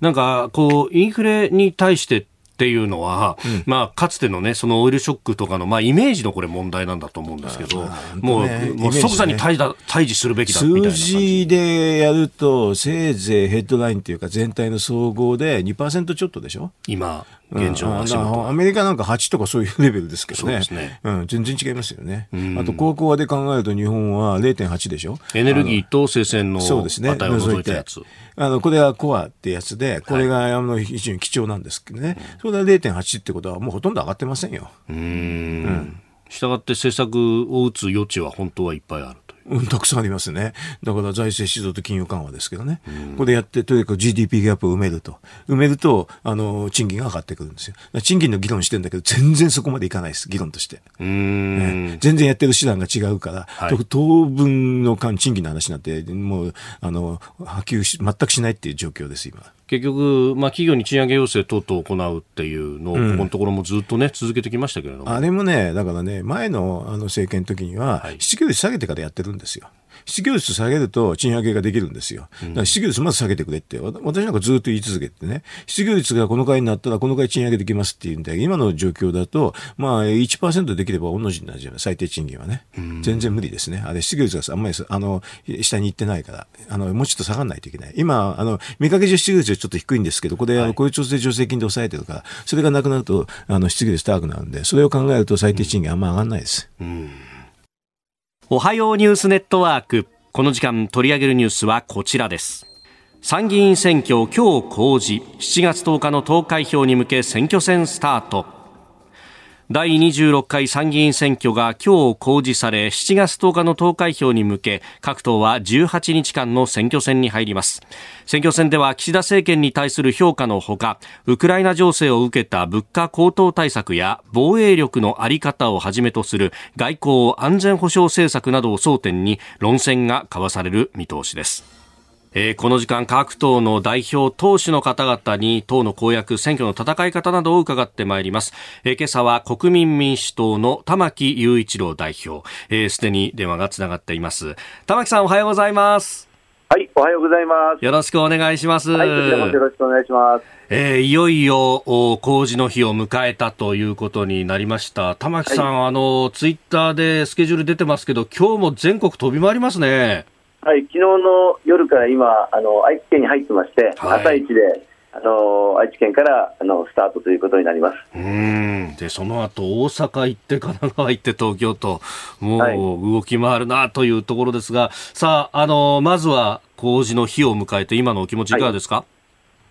なんか、こう、インフレに対してっていうのは、うん、まあ、かつてのね、そのオイルショックとかの、まあ、イメージのこれ問題なんだと思うんですけど、もう、ね、もう即座に対だ対峙するべきだみたいな数字でやると、せいぜいヘッドラインというか、全体の総合で2%ちょっとでしょ？今。現状、うん、アメリカなんか8とかそういうレベルですけどね。ねうん、全然違いますよね。あと、高校で考えると日本は0.8でしょ。エネルギーと生鮮の値を除いたやつ。あの、これはコアってやつで、これがあの非常に貴重なんですけどね。それは0.8ってことはもうほとんど上がってませんよ。うん。うん。したがって政策を打つ余地は本当はいっぱいある。うん、たくさんありますね。だから財政出動と金融緩和ですけどね。これやって、とにかく GDP ギャップを埋めると。埋めると、あの、賃金が上がってくるんですよ。賃金の議論してるんだけど、全然そこまでいかないです、議論として。ね、全然やってる手段が違うから、はい、当分の間、賃金の話なんて、もう、あの、波及し、全くしないっていう状況です、今。結局、まあ、企業に賃上げ要請等々行うっていうのを、ここのところもずっとね、続けてきましたけれども。あれもね、だからね、前のあの政権の時には、失業率下げてからやってるんですよ。失業率下げると賃上げができるんですよ。だから失業率まず下げてくれって、私なんかずっと言い続けてね、失業率がこの回になったらこの回賃上げできますっていうんで、今の状況だと、まあ1%できれば同じになるじゃない、最低賃金はね。全然無理ですね。あれ失業率があんまりあの下に行ってないから、あのもうちょっと下がらないといけない。今、あの見かけ上失業率はちょっと低いんですけど、これ、はい、雇用調整助成金で抑えてるから、それがなくなるとあの失業率高くなるんで、それを考えると最低賃金あんま上がらないです。おはようニュースネットワーク。この時間取り上げるニュースはこちらです。参議院選挙今日公示。7月10日の投開票に向け選挙戦スタート。第26回参議院選挙が今日公示され7月10日の投開票に向け各党は18日間の選挙戦に入ります。選挙戦では岸田政権に対する評価のほかウクライナ情勢を受けた物価高騰対策や防衛力の在り方をはじめとする外交安全保障政策などを争点に論戦が交わされる見通しです。えー、この時間各党の代表党首の方々に党の公約選挙の戦い方などを伺ってまいります、えー、今朝は国民民主党の玉木雄一郎代表すで、えー、に電話がつながっています玉木さんおはようございますはい、おはようございます。よろしくお願いします。はい、よろしくお願いします。えー、いよいよ工事の日を迎えたということになりました。玉木さん、はい、あのツイッターでスケジュール出てますけど、今日も全国飛び回りますね。はい、昨日の夜から今、あの愛知県に入ってまして、はい、朝一であの愛知県からあのスタートということになります。うん。でその後大阪行って、神奈川行って、東京と、もう動き回るなというところですが、はい、さあ、あのまずは工事の日を迎えて、今のお気持ちいかがですか、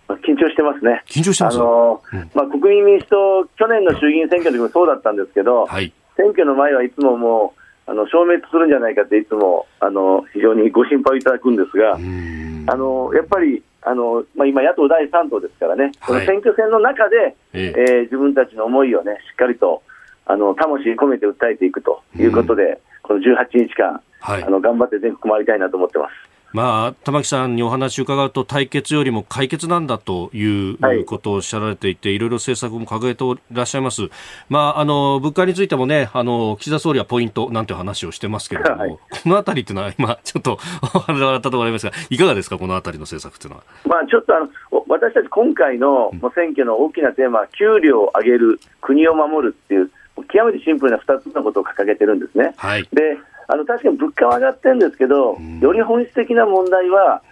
はい、緊張してますね。緊張してます、あのうん、まあ、国民民主党、去年の衆議院選挙の時もそうだったんですけど、はい、選挙の前はいつももう、あの消滅するんじゃないかっていつもあの非常にご心配いただくんですが、あのやっぱりあの、まあ、今、野党第3党ですからね、この選挙戦の中で、ええ。ー、自分たちの思いを、ね、しっかりとあの魂込めて訴えていくということで、この18日間、はい、あの頑張って全国回りたいなと思ってます。まあ、玉木さんにお話を伺うと対決よりも解決なんだということをおっしゃられていて、はい、いろいろ政策も掲げていらっしゃいます、まあ、あの物価についてもねあの岸田総理はポイントなんて話をしてますけれども、はい、このあたりというのは今、ちょっと笑ったところありますが、いかがですか、このあたりの政策というのは？まあ、ちょっとあの私たち今回の選挙の大きなテーマは、給料を上げる、国を守るっていう、極めてシンプルな2つのことを掲げてるんですね。はい、であの確かに物価は上がってるんですけど、より本質的な問題は、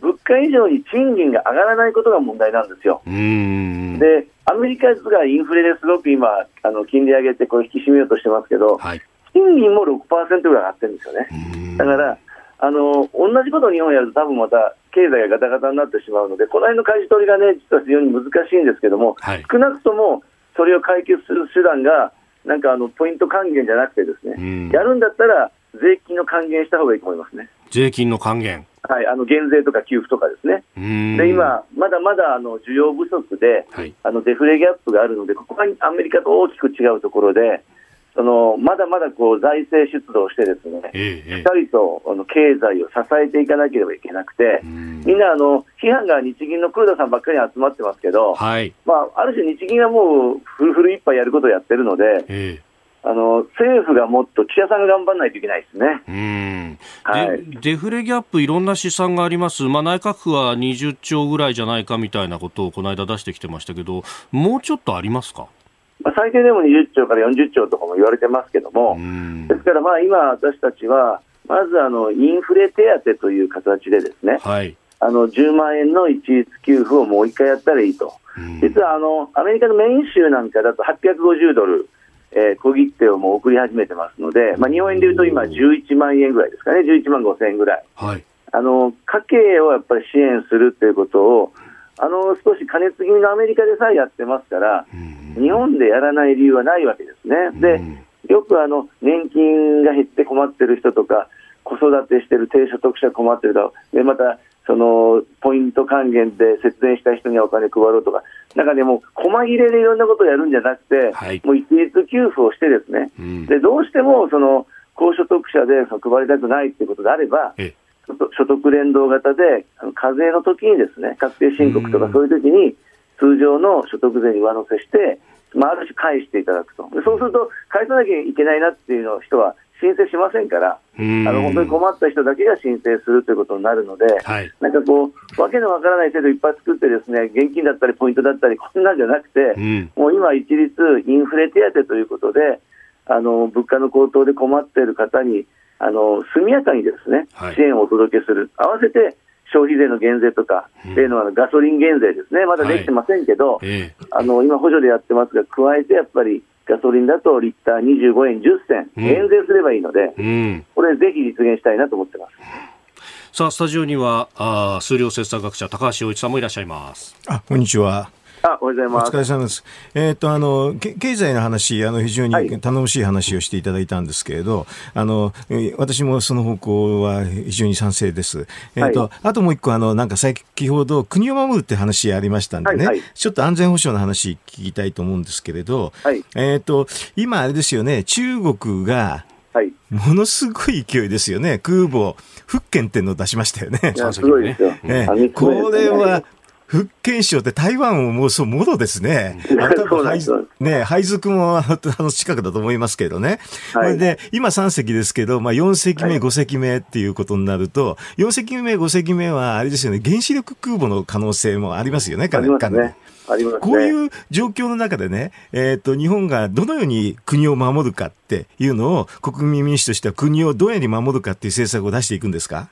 物価以上に賃金が上がらないことが問題なんですよ。で、アメリカがインフレですごく今、あの金利上げてこれ引き締めようとしてますけど、はい、賃金も6%ぐらい上がってるんですよね。だからあの同じことを日本やると、多分また経済がガタガタになってしまうので、この辺の舵取りがね、実は非常に難しいんですけども、はい、少なくともそれを解決する手段が、なんかあのポイント還元じゃなくて、ですね、やるんだったら、税金の還元した方がいいと思いますね。税金の還元。はい、あの減税とか給付とかですね、で今、まだまだあの需要不足で、はい、あのデフレギャップがあるので、ここがアメリカと大きく違うところで、そのまだまだこう財政出動して、ですね、ええ、しっかりとあの経済を支えていかなければいけなくて、みんなあの批判が日銀の黒田さんばっかり集まってますけど、はい、まあ、ある種、日銀がもうフルフルいっぱいやることをやってるので、えあの政府がもっと岸田さんが頑張らないといけないですね。うん。はい、デフレギャップ、いろんな試算があります、まあ、内閣府は20兆ぐらいじゃないかみたいなことをこの間出してきてましたけど、もうちょっとありますか、まあ、最低でも20兆から40兆とかも言われてますけども、ですからまあ今、私たちは、まずあのインフレ手当という形でですね、はい、あの10万円の一律給付をもう一回やったらいいと。実はあのアメリカのメイン州なんかだと850ドル、えー、小切手をもう送り始めてますので、まあ、日本円でいうと今、11万円ぐらいですかね、11万5千円ぐらい、はい、あの家計をやっぱり支援するということを、あの少し加熱気味のアメリカでさえやってますから、日本でやらない理由はないわけですね。でよくあの年金が減って困ってる人とか、子育てしてる低所得者困ってるとでまたそのポイント還元で節電した人にはお金配ろうとか、なんかでも、細切れでいろんなことをやるんじゃなくて、はい、もう一律給付をして、ですね、うん、でどうしてもその高所得者でその配りたくないということであれば、所得連動型で、課税の時にですね、確定申告とかそういう時に、通常の所得税に上乗せして、まあ、ある種返していただくと、そうすると返さなきゃいけないなっていうの人は申請しませんから、あの本当に困った人だけが申請するということになるので、はい、なんかこう、わけのわからない制度いっぱい作って、ですね現金だったり、ポイントだったり、こんなんじゃなくて、うん、もう今、一律インフレ手当ということで、あの物価の高騰で困っている方にあの速やかにですね、はい、支援をお届けする、合わせて消費税の減税とか、例のガソリン減税ですね、まだできてませんけど、はい。えー、あの今、補助でやってますが、加えてやっぱりガソリンだとリッター25円10銭、減税すればいいので、うん、これ、ぜひ実現したいなと思ってます。さあ、スタジオには、あ数量政策学者、高橋洋一さんもいらっしゃいます。あ、こんにちは。あおはようございます。お疲れ様です。えっ、と、あの、経済の話、あの、非常に頼もしい話をしていただいたんですけれど、はい、あの、私もその方向は非常に賛成です。えっ、と、はい、あともう一個、あの、なんか先ほど国を守るって話ありましたんでね、はいはい、ちょっと安全保障の話聞きたいと思うんですけれど、はい、えっ、と、今あれですよね、中国が、はい、ものすごい勢いですよね、空母、福建っていうのを出しましたよね。すごいですよ。ね、これは福建省って台湾をもうそう、もろですね。ね、配属もあの近くだと思いますけどね。はい、で、今3隻ですけど、まあ4隻目、5隻目っていうことになると、4隻目、5隻目はあれですよね、原子力空母の可能性もありますよね、かなり。ね。ありますね、こういう状況の中でね、えっ、ー、と、日本がどのように国を守るかっていうのを、国民民主としては国をどういうふうに守るかっていう政策を出していくんですか？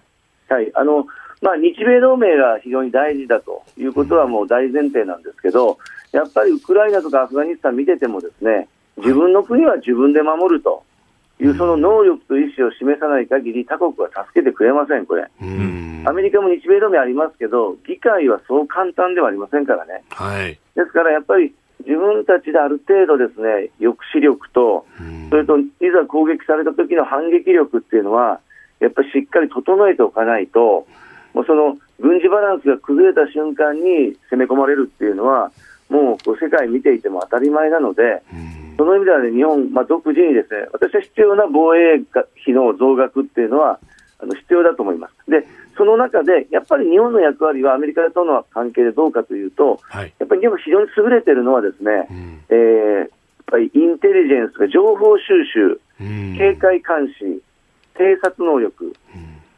はい、あの、まあ、日米同盟が非常に大事だということはもう大前提なんですけど、やっぱりウクライナとかアフガニスタン見てても、ですね自分の国は自分で守るというその能力と意思を示さない限り、他国は助けてくれません、これ。アメリカも日米同盟ありますけど、議会はそう簡単ではありませんからね。はい、ですからやっぱり自分たちである程度ですね抑止力と、それといざ攻撃された時の反撃力っていうのは、やっぱりしっかり整えておかないと、もうその軍事バランスが崩れた瞬間に攻め込まれるっていうのは、もう世界見ていても当たり前なので、その意味では、ね、日本、まあ、独自にですね私は必要な防衛費の増額っていうのはあの必要だと思います。でその中で、やっぱり日本の役割はアメリカとの関係でどうかというと、はい、やっぱり日本非常に優れているのはですね、うん、えー、やっぱりインテリジェンスが情報収集、うん、警戒監視、偵察能力、うん、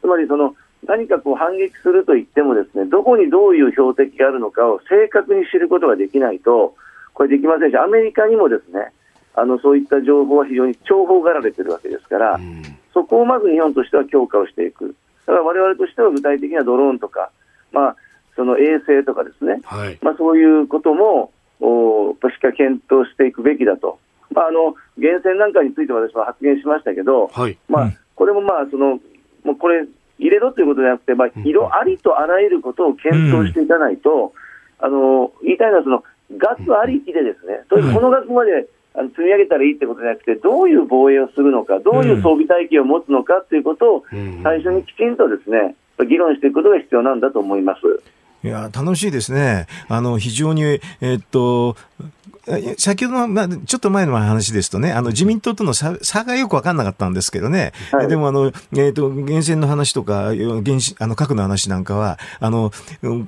つまりその何かこう反撃すると言ってもですねどこにどういう標的があるのかを正確に知ることができないとこれできませんしアメリカにもですねあのそういった情報は非常に重宝がられているわけですから、うん、そこをまず日本としては強化をしていく。だから我々としては具体的なドローンとか、まあ、その衛星とかですね、はい、まあ、そういうこともおしっかり検討していくべきだと、まあ、あの源泉なんかについて私は発言しましたけど、はい、まあ、これもまあそのもうこれ入れろということじゃなくて、まあ、色ありとあらゆることを検討していかないと、あの言いたいのはその、額ありきでですね、この額まであの積み上げたらいいってことじゃなくて、どういう防衛をするのか、どういう装備体系を持つのかということを、最初にきちんとですね、議論していくことが必要なんだと思います。いや、楽しいですね。あの、非常に、えー、っと、先ほどの、まあ、ちょっと前の話ですとね、あの自民党との差差がよく分かんなかったんですけどね、はい、でもあの、えーと、源泉の話とか、原子あの核の話なんかはあの、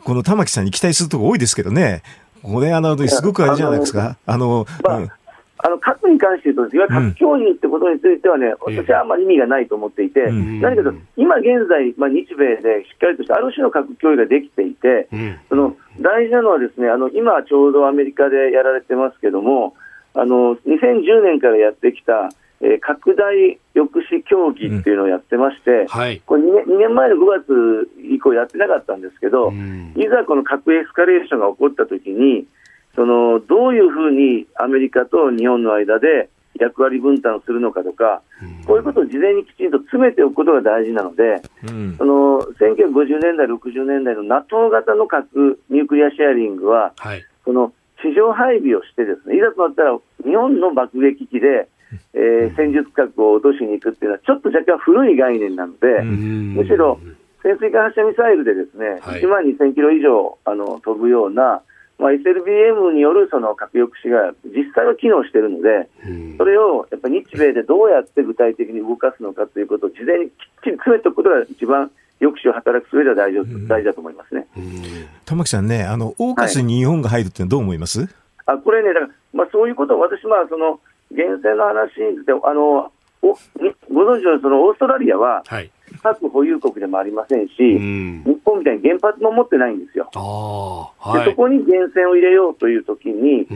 この玉木さんに期待するところ多いですけどね、これ、あのすごくあれじゃないですか。あの、まあ、うんあの核に関して言うと、いわゆる核共有ってことについてはね、うん、私はあんまり意味がないと思っていて、うん、何かと、今現在、まあ、日米でしっかりとしたある種の核共有ができていて、うん、その大事なのはですね、あの今ちょうどアメリカでやられてますけども、あの2010年からやってきた、えー、拡大抑止協議っていうのをやってまして、はい、これ 2, 年2年前の5月以降やってなかったんですけど、いざこの核エスカレーションが起こったときに、そのどういうふうにアメリカと日本の間で役割分担するのかとか、こういうことを事前にきちんと詰めておくことが大事なので、うん、その1950年代、60年代の NATO 型の核ニュークリアシェアリングは、はい、その地上配備をして、ですねいざとなったら日本の爆撃機で、えー、戦術核を落としに行くっていうのは、ちょっと若干古い概念なので、むしろ潜水艦発射ミサイルでですね、はい、1万2000キロ以上あの飛ぶような、まあ、SLBM によるその核抑止が実際は機能しているので、それをやっぱり日米でどうやって具体的に動かすのかということを事前にきっちり詰めておくことが一番抑止を働く上では大事,、大事だと思いますね。玉木さんね、あのオーカスに日本が入るってどう思います、はい、あこれね、だからまあ、そういうことを私、まあ、その源泉の話について、あのおご存知のそのオーストラリアは、はい核保有国でもありませんし、うん、日本みたいに原発も持ってないんですよ。はい、でそこに源泉を入れようというときに、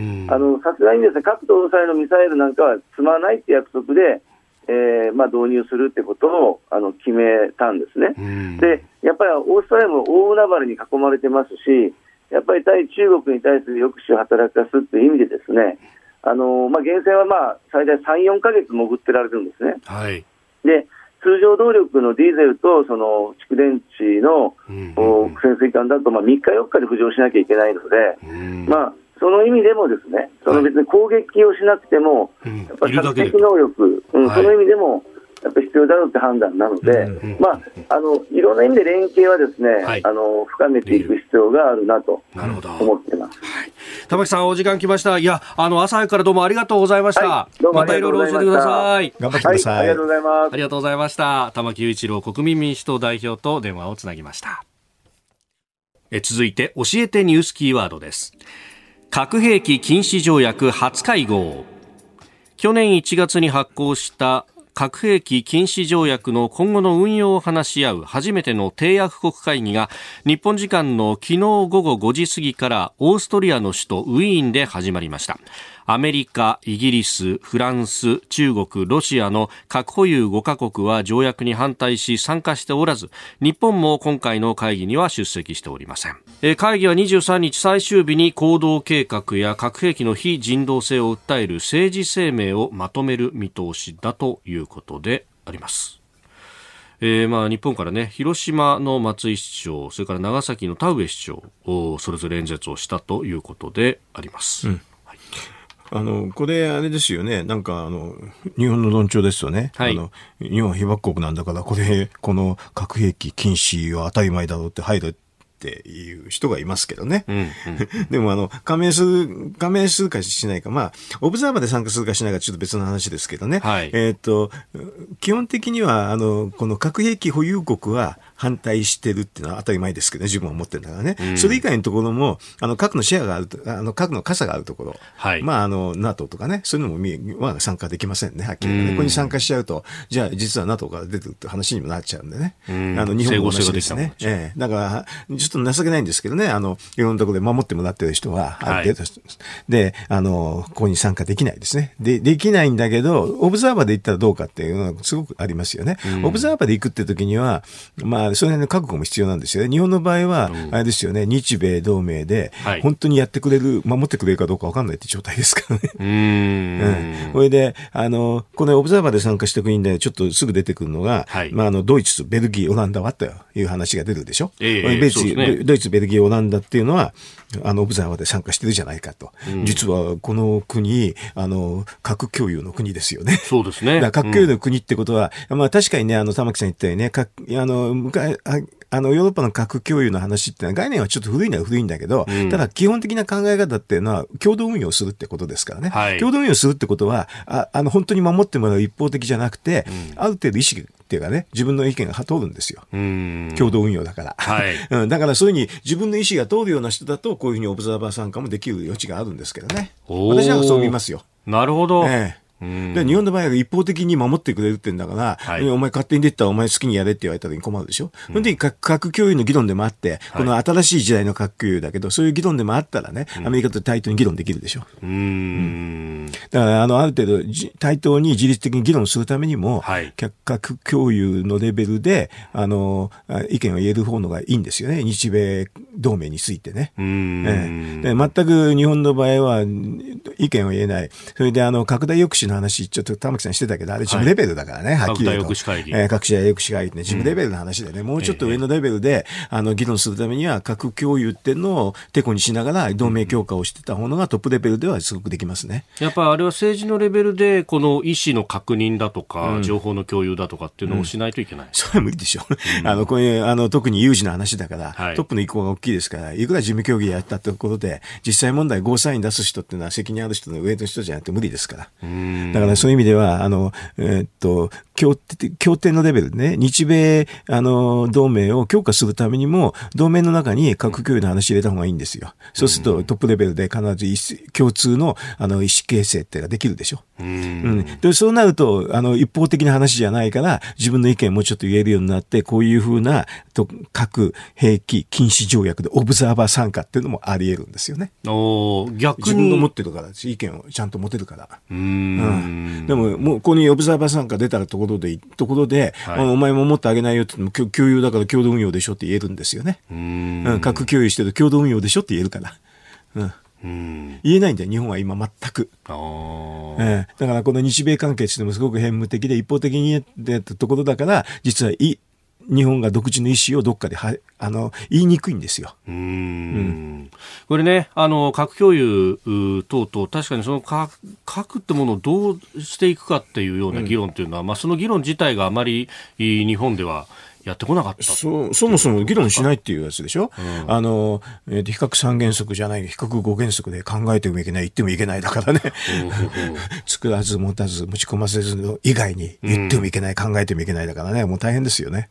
さすがにですね核搭載のミサイルなんかは積まないって約束で、えーまあ、導入するってことをあの決めたんですね。うん、でやっぱりオーストラリアも大海原に囲まれてますし、やっぱり対中国に対する抑止を働かすという意味でですね、あのまあ、源泉はまあ最大3、4か月潜ってられるんですね。はい、で通常動力のディーゼルとその蓄電池の、潜水艦だとまあ3日、4日で浮上しなきゃいけないので、まあ、その意味でもですね、その別に攻撃をしなくても、やっぱり作戦能力、うん、その意味でも、やっぱり必要だろうって判断なので、うんうん、まあ、あのいろんな意味で連携はですね、はい、あの深めていく必要があるなと思ってます。はい、玉木さん、お時間来ました。いや、あの朝早くからどうもありがとうございました。はい、またいろいろ教えてください。頑張ってください,、ありがとうございます。ありがとうございました。玉木雄一郎国民民主党代表と電話をつなぎました。え続いて、教えてニュースキーワードです。核兵器禁止条約初会合。去年1月に発行した核兵器禁止条約の今後の運用を話し合う初めての締約国会議が日本時間の昨日午後5時過ぎからオーストリアの首都ウィーンで始まりました。アメリカ、イギリス、フランス、中国、ロシアの核保有5カ国は条約に反対し参加しておらず、日本も今回の会議には出席しておりません。会議は23日最終日に行動計画や核兵器の非人道性を訴える政治声明をまとめる見通しだということであります。えー、まあ日本からね、広島の松井市長、それから長崎の田上市長それぞれ演説をしたということであります。うんあの、これ、あれですよね。なんか、あの、日本の論調ですよね。はい、あの、日本は被爆国なんだから、これ、この核兵器禁止は当たり前だろうって入るっていう人がいますけどね。うんうん、でもあの、加盟する、加盟するかしないか、まあ、オブザーバーで参加するかしないかちょっと別の話ですけどね。はい、えっ、と、基本的には、あの、この核兵器保有国は反対してるっていうのは当たり前ですけどね、自分は思ってるんだからね。うん、それ以外のところも、あの、核のシェアがあるあの、核の傘があるところ。はい、まあ、あの、NATO とかね、そういうのも見は参加できませんね、はっきり、ね。ここに参加しちゃうと、じゃあ実は NATO から出てるって話にもなっちゃうんでね。あの、日本も同じですね。ええだから、ちょっと情けないんですけどね、あの、いろんなところで守ってもらってる人は、ある程度、はい、で、あの、ここに参加できないですね。で、できないんだけど、オブザーバーで行ったらどうかっていうのはすごくありますよね。うん、オブザーバーで行くって時には、まあ、その辺の覚悟も必要なんですよね。日本の場合は、あれですよね、日米同盟で、本当にやってくれる、守ってくれるかどうかわかんないって状態ですからね。うん。それで、あの、このオブザーバーで参加した国で、ちょっとすぐ出てくるのが、はい、まあ、あの、ドイツ、ベルギー、オランダはという話が出るでしょ？えー、ね、ドイツ、ベルギー、オランダっていうのは、あの、オブザーバーで参加してるじゃないかと。うん、実は、この国、あの、核共有の国ですよね。そうですね。核共有の国ってことは、うん、まあ確かにね、あの、玉木さん言ったようにね、かあの、昔、あの、ヨーロッパの核共有の話ってのは概念はちょっと古いのは古いんだけど、うん、ただ基本的な考え方っていうのは共同運用するってことですからね。はい、共同運用するってことは、ああの、本当に守ってもらう一方的じゃなくて、うん、ある程度意識っていうかね、自分の意見が通るんですよ。共同運用だから。はい、うん。だからそういうふうに自分の意思が通るような人だと、こういうふうにオブザーバー参加もできる余地があるんですけどね。私はそう見ますよ。なるほど。ええで日本の場合は一方的に守ってくれるってんだから、はい、お前勝手に出たらお前好きにやれって言われた時に困るでしょ？うん、その時核共有の議論でもあって、この新しい時代の核共有だけど、そういう議論でもあったらね、アメリカと対等に議論できるでしょ？うん、だから、あの、ある程度、対等に自律的に議論するためにも、はい、核共有のレベルで、あの、意見を言える方のがいいんですよね。日米同盟についてね。ええ、全く日本の場合は、意見を言えない。それで、あの、拡大抑止の話、ちょっと玉木さんしてたけど、あれ事務レベルだからね、はい、はっきり言うと。各社抑止会議。ね、事務レベルの話でね、うん、もうちょっと上のレベルで、あの、議論するためには、核共有っていうのをてこにしながら、同盟強化をしてた方のがトップレベルではすごくできますね。やっぱりあれは政治のレベルで、この意思の確認だとか、うん、情報の共有だとかっていうのをしないといけない。うん、それは無理でしょ。う。あの、これ、あの、特に有事の話だから、はい、トップの意向が大きいですから、いくら事務協議やったところで、実際問題ゴーサイン出す人っていうのは責任ある人の上の人じゃなくて無理ですから。だからそういう意味では、あの、えー、っと、協定、のレベルでね、日米、あの、同盟を強化するためにも、同盟の中に核共有の話入れた方がいいんですよ。そうすると、トップレベルで必ず共通の、あの、意思形成ってができるでしょ。うん、でそうなると、あの、一方的な話じゃないから、自分の意見もうちょっと言えるようになって、こういうふうな、と核兵器禁止条約でオブザーバー参加っていうのもあり得るんですよね。お逆に。自分の持ってるから、意見をちゃんと持てるから。うんうん、でも、もう、ここにオブザーバー参加出たらところで、ところで、はい、お前も持ってあげないよって言っても、共有だから共同運用でしょって言えるんですよね。うん、核共有してる共同運用でしょって言えるから。うん。うん、言えないんだよ、日本は今全く。えー、だからこの日米関係っていうのもすごく変無的で一方的に言ってたところだから、実はい日本が独自の意思をどっかではあの言いにくいんですよ。うんこれね、あの核共有等々、確かにその核核ってものをどうしていくかっていうような議論というのは、うん、まあ、その議論自体があまり日本ではやってこなかった。そそもそも議論しないっていうやつでしょ、うん、あの、えー、比較三原則じゃない、比較五原則で考えてもいけない、言ってもいけないだからね。作らず持たず持ち込ませずの以外に言ってもいけない、うん、考えてもいけないだからね、もう大変ですよね。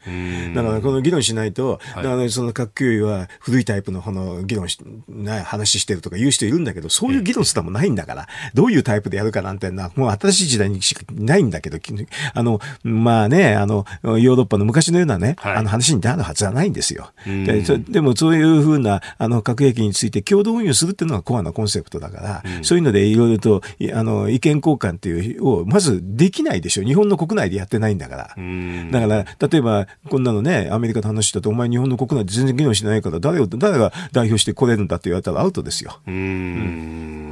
だからこの議論しないと、だからその核共有は古いタイプのこの議論し、な話してるとか言う人いるんだけど、そういう議論すらもないんだから、どういうタイプでやるかなんてのは、もう新しい時代にしかないんだけど、あの、まあね、あの、ヨーロッパの昔のようなね、はい、あの話になるはずはないんですよ。ででもそういうふうなあの核兵器について共同運用するっていうのがコアなコンセプトだから、うん、そういうのでいろいろとあの意見交換っていうをまずできないでしょ。日本の国内でやってないんだから。だから例えばこんなのねアメリカと話したとお前日本の国内で全然議論しないから誰を誰が代表して来れるんだって言われたらアウトですよ。うん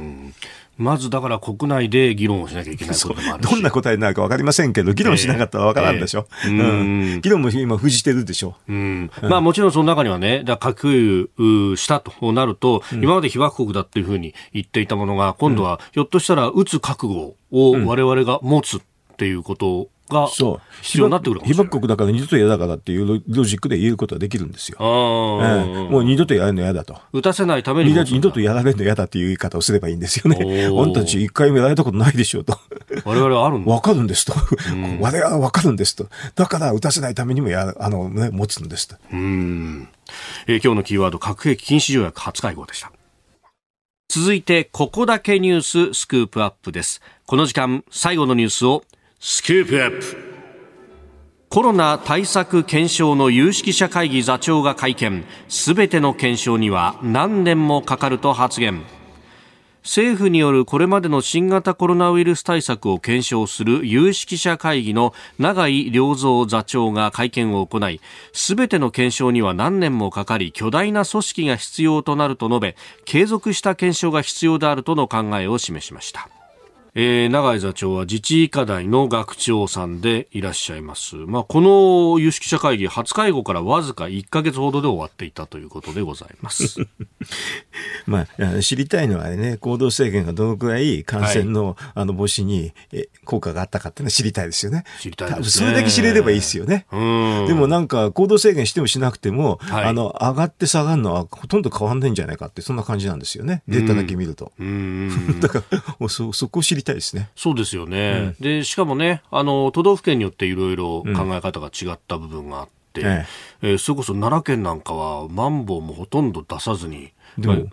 まずだから国内で議論をしなきゃいけないこともあるどんな答えになるか分かりませんけど、議論しなかったら分からんでしょ。えーえー、うん、議論も今、封じてるでしょ。うん、まあもちろんその中にはね、だ核共有したとなると、うん、今まで被爆国だっていうふうに言っていたものが、今度はひょっとしたら撃つ覚悟を我々が持つっていうことが必要になってくる被爆国だから二度と嫌だからっていうロジックで言えることはできるんですよ。えー、もう二度とやるの嫌だと。打たせないために二度とやられるの嫌だっていう言い方をすればいいんですよね。あんたたち一回もやられたことないでしょうと。我々はあるんわかるんですと。我々はわかるんですと。だから打たせないためにもやあの、ね、持つんですと。うん、えー、今日のキーワード、核兵器禁止条約初会合でした。続いて、ここだけニューススクープアップです。この時間、最後のニュースをスクープアップコロナ対策検証の有識者会議座長が会見。すべての検証には何年もかかると発言。政府によるこれまでの新型コロナウイルス対策を検証する有識者会議の永井良三座長が会見を行いすべての検証には何年もかかり巨大な組織が必要となると述べ継続した検証が必要であるとの考えを示しました。えー、永井座長は自治医科大の学長さんでいらっしゃいます。まあ、この有識者会議、初会合からわずか1か月ほどで終わっていたということでございます。まあ、知りたいのはね、行動制限がどのくらい感染のはい、あの防止に効果があったかっていうのは知りたいですよね。知りたいですね。それだけ知れればいいですよね。でもなんか行動制限してもしなくても、はい、あの、上がって下がるのはほとんど変わんないんじゃないかって、そんな感じなんですよね。データだけ見ると。だから、そ、そこを知りたいですね。そうですよね。うん、で、しかもね、あの、都道府県によっていろいろ考え方が違った部分があって、うん、えええー、それこそ奈良県なんかは、マンボウもほとんど出さずに、でも、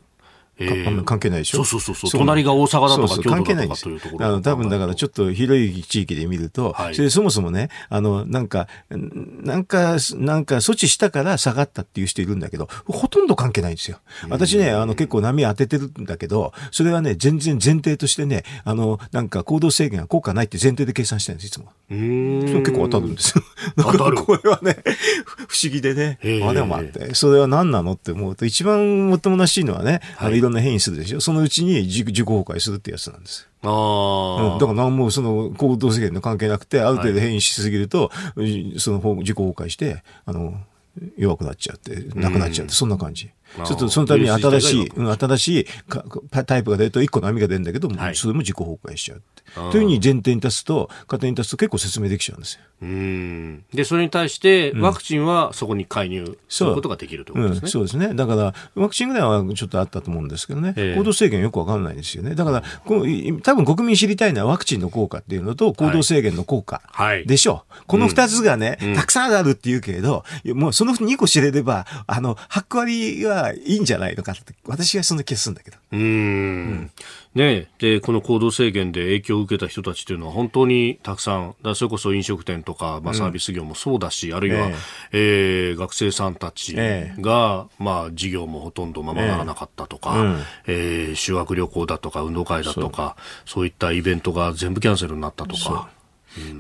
えー、関係ないでしょ？そうそうそう隣が大阪だとか京都だとかというところあの多分だからちょっと広い地域で見ると、はい、それそもそもねあのなんかなんかなんか措置したから下がったっていう人いるんだけどほとんど関係ないんですよ。私ねあの結構波当ててるんだけどそれはね全然前提としてねあのなんか行動制限は効果ないって前提で計算してるんですいつも。うん。結構当たるんですよ。これはね不思議でね。あでも待ってそれは何なのって思うと一番もっともらしいのはね、はい、いろんな変異するでしょ？そのうちに自己崩壊するってやつなんです。ああ、うん。だから何もその行動制限の関係なくて、ある程度変異しすぎると、はい、その自己崩壊して、あの、弱くなっちゃって、なくなっちゃうって、そんな感じ。ちょっとそのために新しい、新しいタイプが出ると1個の網が出るんだけど、はい、それも自己崩壊しちゃう。というふうに前提に立つと、家庭に立つと結構説明できちゃうんですよ。うん。で、それに対して、ワクチンはそこに介入することができるということですね、うん、そうですね。だから、ワクチンぐらいはちょっとあったと思うんですけどね、行動制限よくわかんないですよね。だから、この多分国民知りたいのはワクチンの効果っていうのと、行動制限の効果でしょ。う。はい、この二つがね、うん、たくさんあるっていうけれど、もうその2個知れれば、あの、8割はいいんじゃないのかって、私はそんな気がするんだけど。うん。うんね、でこの行動制限で影響を受けた人たちというのは本当にたくさんだそれこそ飲食店とか、まあ、サービス業もそうだし、うん、あるいは、えー、えー、学生さんたちが、えー、まあ、事業もほとんどままならなかったとか、えー、えー、修学旅行だとか運動会だとかそう。いったイベントが全部キャンセルになったとか。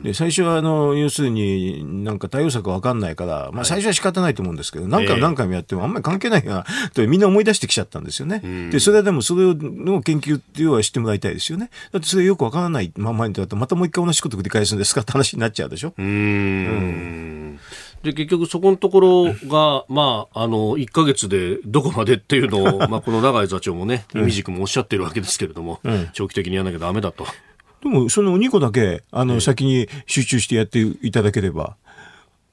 で最初はあの要するになんか対応策分かんないから、まあ、最初は仕方ないと思うんですけど、何回も何回もやってもあんまり関係ないなとみんな思い出してきちゃったんですよね。でそれはでもそれの研究っていうのはしてもらいたいですよね。だってそれよく分からないままにとまたもう一回同じこと繰り返すんですかって話になっちゃうでしょ。うんで結局そこのところが、まあ、あの1か月でどこまでっていうのを、まあ、この永井座長もね、意味軸もおっしゃってるわけですけれども、うん、長期的にやらなきゃだめだと。でも、その2個だけ、あの、先に集中してやっていただければ、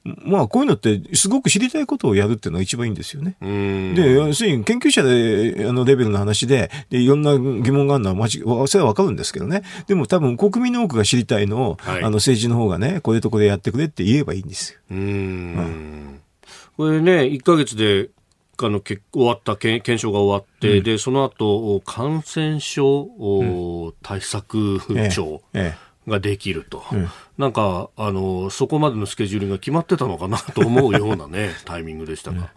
まあ、こういうのって、すごく知りたいことをやるっていうのが一番いいんですよね。で、要するに研究者で、あの、レベルの話で、で、いろんな疑問があるのは、まじ、それはわかるんですけどね。でも多分、国民の多くが知りたいのを、はい、あの、政治の方がね、これとこれやってくれって言えばいいんですよ。うん。これね、1ヶ月で、あの終わった検証が終わって、うん、でその後感染症、対策庁、ええ。えができると、うん、なんかあのそこまでのスケジュールが決まってたのかなと思うようなね タイミングでしたが。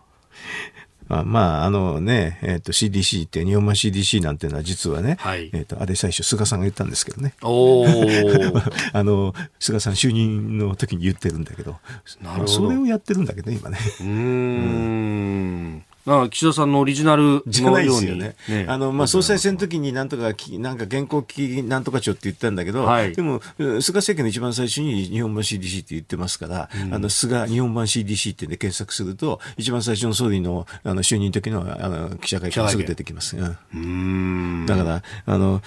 あまあ、あのね、えっ、ー、と CDC って、日本版 CDC なんていうのは実はね、はい、えっ、ー、と、あれ最初菅さんが言ったんですけどね。お あの、菅さん就任の時に言ってるんだけど、なるほど。それをやってるんだけど、今ね。うん。うんあ岸田さんのオリジナルのように。ね。ねあの、まあ、総裁選の時になんとか、なんか現行機なんとか庁って言ったんだけど、はい、でも、菅政権の一番最初に日本版 CDC って言ってますから、うん、あの、菅日本版 CDC ってで検索すると、一番最初の総理のあの就任時のあの記者会見すぐ出てきます。うん。だから、あの、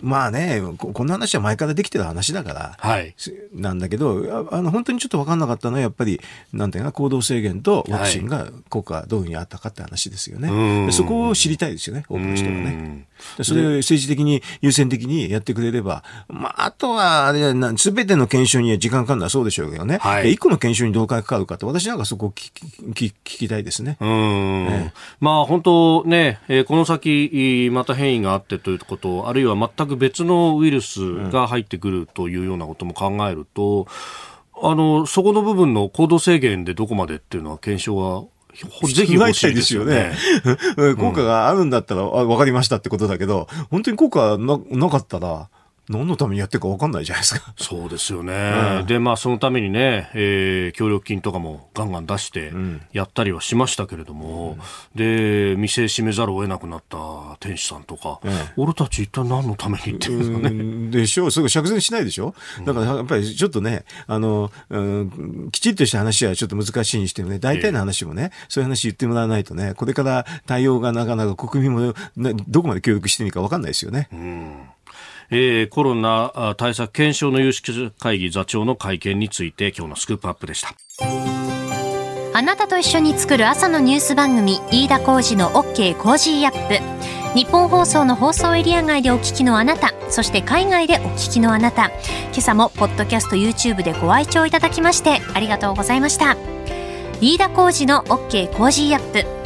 まあねこ、こんな話は前からできてる話だから、はい、なんだけど、あの、本当にちょっと分かんなかったのは、やっぱり、なんていうか、行動制限とワクチンが効果どういうふうにあったかかって話ですよね。そこを知りたいですよね、多くの人がね。それを政治的に優先的にやってくれれば、まあ、あとは、あれすべての検証には時間かかるのはそうでしょうけどね。はい、1個の検証にどうかかるかって、私なんかそこを聞き聞きたいですね。うん、ね、まあ、本当ね、えー、この先、また変異があってということ、あるいは全く別のウイルスが入ってくるというようなことも考えると、あの、そこの部分の行動制限でどこまでっていうのは検証はぜひ欲しいですよね。効果があるんだったら、あ、わかりましたってことだけど、本当に効果ななかったら、何のためにやってるか分かんないじゃないですか。そうですよね。うん、で、まあ、そのためにね、えー、協力金とかもガンガン出してやったりはしましたけれども、うん、で、店閉めざるを得なくなった店主さんとか、うん、俺たち一体何のためにっていうのね。でしょう、すぐ釈然しないでしょ？だからやっぱりちょっとね、あの、うん、きちっとした話はちょっと難しいにしてもね、大体の話もね、そういう話言ってもらわないとね、これから対応がなかなか国民も、ね、どこまで協力していいか分かんないですよね。うんえー、コロナ対策検証の有識者会議座長の会見について今日のスクープアップでした。あなたと一緒に作る朝のニュース番組飯田浩二の OK コージーアップ。日本放送の放送エリア外でお聞きのあなたそして海外でお聞きのあなた。今朝もポッドキャスト YouTube でご愛聴いただきましてありがとうございました。飯田浩司の OK コージーアップ。